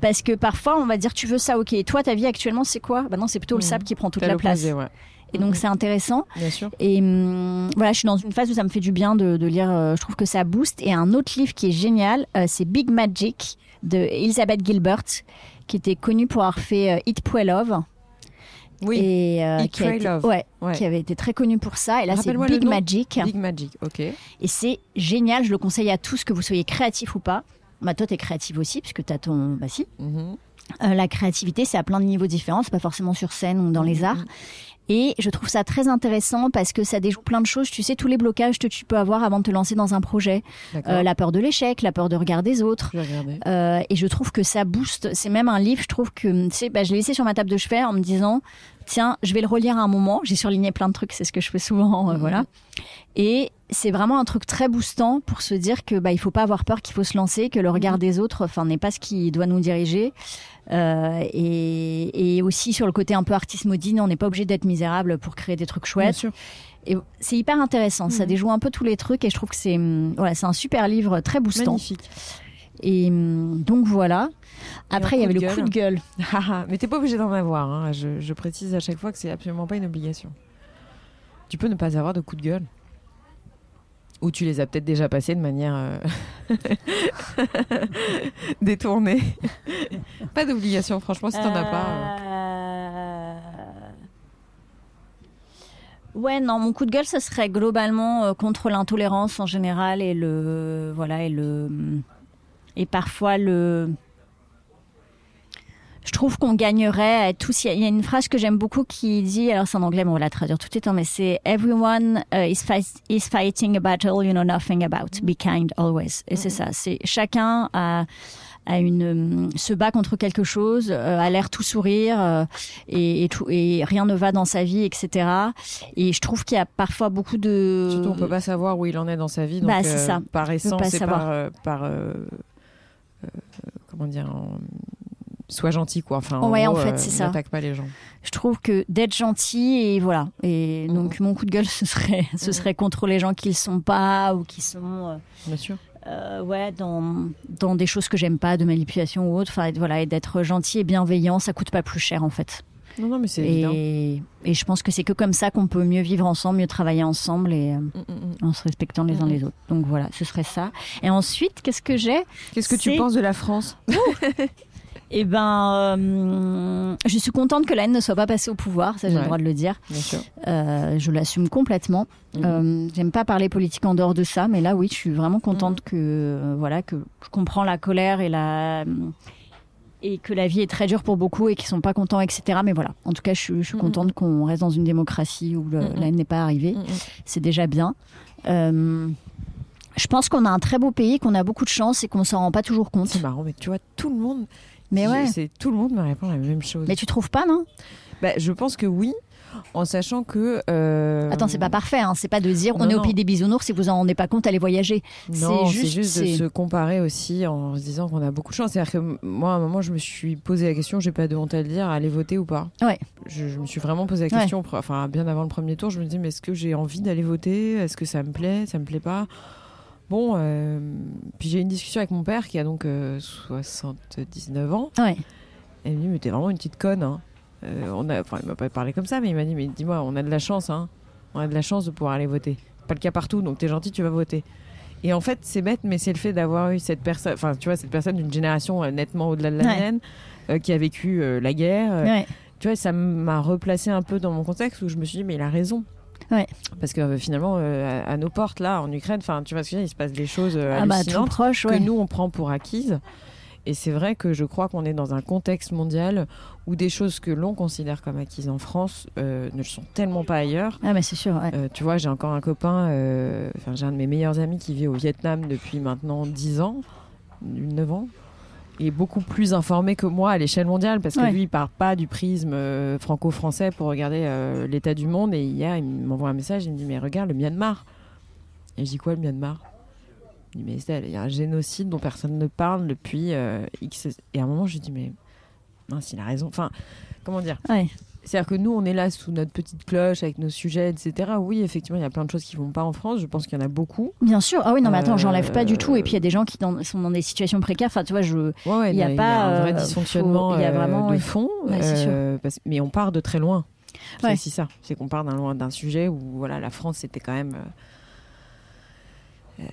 Parce que parfois, on va dire, tu veux ça, ok. Et toi, ta vie actuellement, c'est quoi? Bah non, c'est plutôt le Mhm. sable qui prend toute la place. ouais. Et donc, c'est intéressant. Bien sûr. Et hum, voilà, je suis dans une phase où ça me fait du bien de, de lire. euh, je trouve que ça booste. Et un autre livre qui est génial, euh, c'est Big Magic de Elizabeth Gilbert, qui était connue pour avoir fait euh, Love. Oui. Et, euh, qui, a Pray, été, Love. ouais, Ouais. qui avait été très connue pour ça. Et là, c'est Big. Magic. Big Magic, ok. Et c'est génial, je le conseille à tous, que vous soyez créatif ou pas. Bah, toi, tu es créative aussi, puisque tu as ton. Bah, si. Mhm. Euh, la créativité, c'est à plein de niveaux différents, c'est pas forcément sur scène ou dans les Mhm. arts. Et je trouve ça très intéressant parce que ça déjoue plein de choses. Tu sais, tous les blocages que tu peux avoir avant de te lancer dans un projet. Euh, la peur de l'échec, la peur de regard des autres. Euh, et je trouve que ça booste. C'est même un livre, je trouve que, tu sais, bah, je l'ai laissé sur ma table de chevet en me disant, tiens, je vais le relire à un moment. J'ai surligné plein de trucs, c'est ce que je fais souvent, euh, mhm. voilà. Et c'est vraiment un truc très boostant pour se dire que bah il faut pas avoir peur, qu'il faut se lancer, que le regard mhm. des autres, enfin, n'est pas ce qui doit nous diriger. Euh, et, et, aussi sur le côté un peu artiste modine, on n'est pas obligé d'être misérable pour créer des trucs chouettes. Et c'est hyper intéressant. Ça mhm. déjoue un peu tous les trucs et je trouve que c'est voilà, c'est un super livre très boostant. Magnifique. Et hum, donc voilà. Après, il y avait le coup de gueule. Ah, ah, mais t'es pas obligé d'en avoir. Hein. Je, précise à chaque fois que c'est absolument pas une obligation. Tu peux ne pas avoir de coup de gueule. Ou tu les as peut-être déjà passés de manière euh, détournée. pas d'obligation, franchement, si t'en as pas. Euh. Ouais, non, mon coup de gueule, ce serait globalement euh, contre l'intolérance en général et le voilà et le et parfois le je trouve qu'on gagnerait à tous. Il y a une phrase que j'aime beaucoup qui dit, alors c'est en anglais, mais on va la traduire tout de suite, hein, mais c'est Everyone uh, is, is, fighting a battle you know nothing about. Be kind always. Et c'est mm-hmm. ça. C'est chacun a, a une se bat contre quelque chose, euh, a l'air tout sourire euh, et, et, tout, et rien ne va dans sa vie, etc. Et je trouve qu'il y a parfois beaucoup de. Surtout, on peut pas savoir où il en est dans sa vie. Donc, bah, c'est euh, ça. Par essence, c'est par, par euh, comment dire, sois gentil quoi. Enfin, en, ouais, en fait, euh, c'est ça. N'attaque pas les gens. Je trouve que d'être gentil et voilà. Et donc mon coup de gueule, ce serait, ce serait contre les gens qui le sont pas ou qui sont. Euh, Bien sûr. ouais, dans, dans des choses que j'aime pas, de manipulation ou autre. Enfin, voilà, et d'être gentil et bienveillant, ça coûte pas plus cher en fait. Non, non, mais c'est et, et je pense que c'est que comme ça qu'on peut mieux vivre ensemble, mieux travailler ensemble et euh, mm, mm, mm. en se respectant les uns les autres. Donc voilà, ce serait ça. Et ensuite, qu'est-ce que j'ai? Qu'est-ce que tu penses de la France? Eh ben, euh, je suis contente que la haine ne soit pas passée au pouvoir, ça j'ai le droit de le dire. Bien sûr. Euh, je l'assume complètement. Mm-hmm. J'aime pas parler politique en dehors de ça, mais là oui, je suis vraiment contente que voilà que je comprends la colère et la et que la vie est très dure pour beaucoup et qu'ils sont pas contents, etc. Mais voilà, en tout cas, je, suis contente qu'on reste dans une démocratie où la haine n'est pas arrivée. C'est déjà bien. Euh, je pense qu'on a un très beau pays, qu'on a beaucoup de chance et qu'on s'en rend pas toujours compte. C'est marrant, mais tu vois, tout le monde. Mais ouais. C'est tout le monde me répond la même chose. Mais tu trouves pas, non? Bah, je pense que oui en sachant que. Euh... Attends, c'est pas parfait, hein. c'est pas de dire on est au pays des bisounours, si vous en rendez pas compte, allez voyager. Non, c'est juste, de se comparer aussi en se disant qu'on a beaucoup de chance. C'est-à-dire que moi, à un moment, je me suis posé la question, j'ai pas de honte à le dire, aller voter ou pas. Ouais. Je, me suis vraiment posé la question, enfin, bien avant le premier tour, je me dis, mais est-ce que j'ai envie d'aller voter? Est-ce que ça me plaît? Ça me plaît pas? Bon, euh, puis j'ai eu une discussion avec mon père qui a donc 79 euh, ans. Ouais. Et il me dit, mais t'es vraiment une petite conne. Hein. Euh, on a, enfin, il m'a pas parlé comme ça, mais il m'a dit, mais dis-moi, on a de la chance, hein. On a de la chance de pouvoir aller voter. Pas le cas partout, donc t'es gentil, tu vas voter. Et en fait, c'est bête, mais c'est le fait d'avoir eu cette personne, enfin, tu vois, cette personne d'une génération euh, nettement au-delà de la mienne, euh, qui a vécu la guerre. Tu vois, ça m'a replacé un peu dans mon contexte où je me suis dit, mais il a raison. Ouais. Parce que finalement, à, nos portes, là, en Ukraine, enfin, tu vois ce que il se passe des choses ah bah, hallucinantes proche, que nous, on prend pour acquises. Et c'est vrai que je crois qu'on est dans un contexte mondial où des choses que l'on considère comme acquises en France euh, ne le sont tellement pas ailleurs. Ah mais c'est sûr. Euh, tu vois, j'ai encore un copain, euh, j'ai un de mes meilleurs amis qui vit au Vietnam depuis maintenant 10 ans, 9 ans. Il est beaucoup plus informé que moi à l'échelle mondiale parce que lui, il part pas du prisme franco-français pour regarder l'état du monde. Et hier, il m'envoie un message, il me dit mais regarde le Myanmar. Et je dis quoi le Myanmar? Mais il y a un génocide dont personne ne parle depuis euh, X. Et à un moment, je lui dis, mais mince, il a raison. Enfin, comment dire? C'est-à-dire que nous, on est là sous notre petite cloche avec nos sujets, etc. Oui, effectivement, il y a plein de choses qui vont pas en France. Je pense qu'il y en a beaucoup. Bien sûr. Ah oui, non, mais attends, j'enlève pas du tout. Et puis il y a des gens qui sont dans des situations précaires. Enfin, tu vois, je. il y a pas un vrai euh, dysfonctionnement il y a vraiment, de fond. Euh, mais on part de très loin. C'est aussi ça. C'est qu'on part d'un sujet où voilà, la France était quand même euh,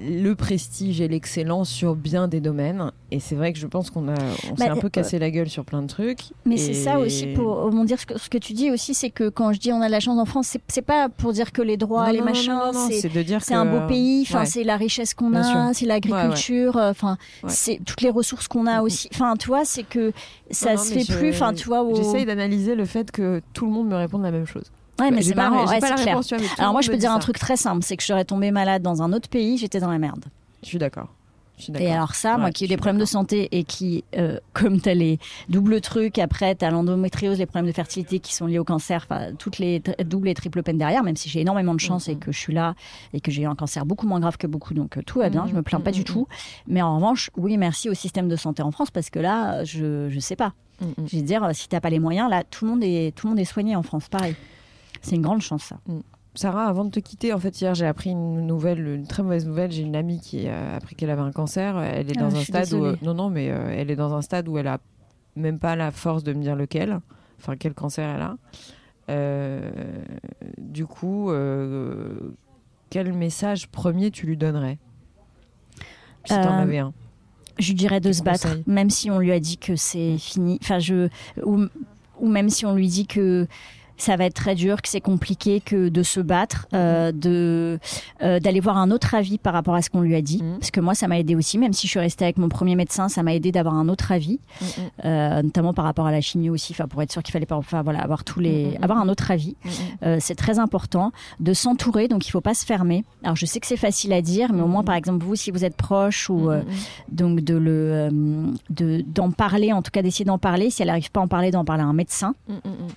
le prestige et l'excellence sur bien des domaines. Et c'est vrai que je pense qu'on a, on s'est Bah, un peu euh, cassé la gueule sur plein de trucs. Mais Et- c'est ça aussi pour rebondir ce que, ce que tu dis aussi, c'est que quand je dis on a de la chance en France, c'est, pas pour dire que les droits, Non, les non, machins, c'est, c'est de dire c'est que- un beau pays, enfin Ouais. c'est la richesse qu'on a, c'est l'agriculture, euh, enfin Ouais. c'est toutes les ressources qu'on a Mhm. aussi. Enfin tu vois, c'est que ça Non, se fait je- plus. Enfin tu vois, au- J'essaye d'analyser le fait que tout le monde me réponde la même chose. Ouais mais J'ai c'est marrant, ouais, c'est la clair. réponse, tu vois, mais Alors moi je peux dire un truc très simple, c'est que je serais tombée malade dans un autre pays, j'étais dans la merde. Je suis d'accord. Et alors ça, Ouais, moi qui ai des problèmes de santé et qui, euh, comme t'as les doubles trucs, après t'as l'endométriose, les problèmes de fertilité qui sont liés au cancer, enfin toutes les doubles et triples peines derrière, même si j'ai énormément de chance Mhm. et que je suis là et que j'ai eu un cancer beaucoup moins grave que beaucoup, donc euh, tout va bien, Mhm, je me plains pas mhm, du tout. Mais en revanche, oui, merci au système de santé en France parce que là, je je sais pas. Mm, mm. Je veux dire, si t'as pas les moyens, là, tout le monde est tout le monde est soigné en France, pareil. C'est une grande chance ça. Sarah, avant de te quitter, en fait, hier, j'ai appris une nouvelle, une très mauvaise nouvelle. J'ai une amie qui a appris qu'elle avait un cancer. Elle est Ah, dans un stade où, non, non, mais euh, elle est dans un stade où elle a même pas la force de me dire lequel, enfin quel cancer elle a. Euh, du coup, euh, quel message premier tu lui donnerais Si t'en Euh, avais un? Je lui dirais de se battre, même si on lui a dit que c'est fini. Enfin, je ou, ou même si on lui dit que ça va être très dur, que c'est compliqué, que de se battre, euh, de euh, d'aller voir un autre avis par rapport à ce qu'on lui a dit. Mhm. Parce que moi, ça m'a aidé aussi, même si je suis restée avec mon premier médecin, ça m'a aidé d'avoir un autre avis, Mm, mm, euh, notamment par rapport à la chimie aussi. Enfin, pour être sûr qu'il fallait pas, enfin voilà, avoir tous les, avoir un autre avis. mm, mm. C'est très important de s'entourer, donc il faut pas se fermer. Alors je sais que c'est facile à dire, mais au moins par exemple vous, si vous êtes proche ou Mm, mm, mm. donc de le de d'en parler en tout cas d'essayer d'en parler si elle n'arrive pas à en parler d'en parler à un médecin Mm, mm, mm.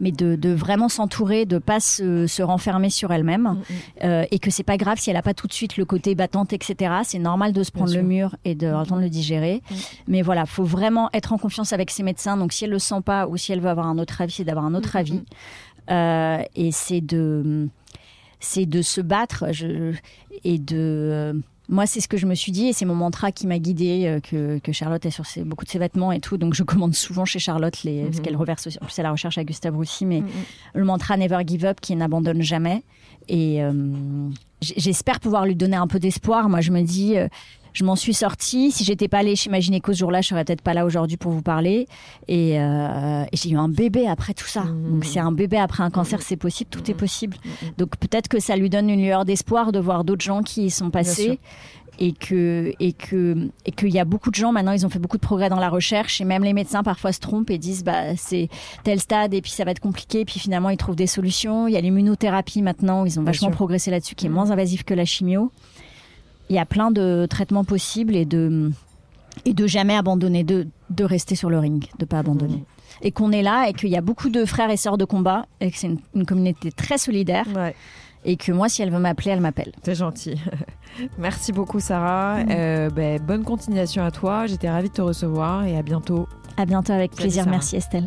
mais de, de vraiment s'entourer de pas se, se renfermer sur elle-même. Mm, mm. euh, et que c'est pas grave si elle a pas tout de suite le côté battante etc c'est normal de se prendre le mur et de le temps de le digérer. Mm. mais voilà faut vraiment être en confiance avec ses médecins. Donc si elle le sent pas ou si elle veut avoir un autre avis c'est d'avoir un autre Mm, mm, avis. Euh, et c'est de c'est de se battre je, et de euh, moi, c'est ce que je me suis dit et c'est mon mantra qui m'a guidée, euh, que, que Charlotte est sur ses- beaucoup de ses vêtements et tout. Donc, je commande souvent chez Charlotte les, Mhm. ce qu'elle reverse aussi. En plus, elle la recherche à Gustave Roussy, mais mm. le mantra Never Give Up qui n'abandonne jamais. Et euh, j'espère pouvoir lui donner un peu d'espoir. Moi, je me dis, euh, je m'en suis sortie. Si j'étais pas allée chez ma gynéco ce jour-là, je serais peut-être pas là aujourd'hui pour vous parler. Et, euh, et j'ai eu un bébé après tout ça. Mhm. Donc, c'est un bébé après un cancer, c'est possible, tout est Mhm. possible. Mm, mm. Donc, peut-être que ça lui donne une lueur d'espoir de voir d'autres gens qui y sont passés. Et que et que et qu'il y a beaucoup de gens maintenant, ils ont fait beaucoup de progrès dans la recherche et même les médecins parfois se trompent et disent bah c'est tel stade et puis ça va être compliqué. Puis finalement ils trouvent des solutions. Il y a l'immunothérapie maintenant, ils ont vachement progressé là-dessus, qui est moins invasif que la chimio. Il y a plein de traitements possibles et de et de jamais abandonner, de de rester sur le ring, de pas abandonner. Mhm. Et qu'on est là et qu'il y a beaucoup de frères et sœurs de combat et que c'est une, une communauté très solidaire Ouais. et que moi si elle veut m'appeler, elle m'appelle. C'est gentil. Merci beaucoup, Sarah. Euh, ben, bonne continuation à toi. J'étais ravie de te recevoir et à bientôt. À bientôt avec Salut, plaisir. Sarah. Merci Estelle.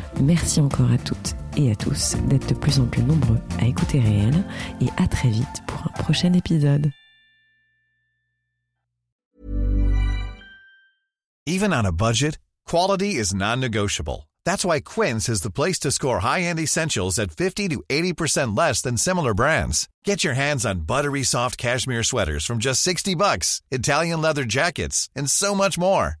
Merci encore à toutes et à tous d'être de plus en plus nombreux à écouter Réel et à très vite pour un prochain épisode. Even on a budget, quality is non-negotiable. That's why Quince is the place to score high-end essentials at 50 to 80% less than similar brands. Get your hands on buttery soft cashmere sweaters from just 60 bucks, Italian leather jackets, and so much more.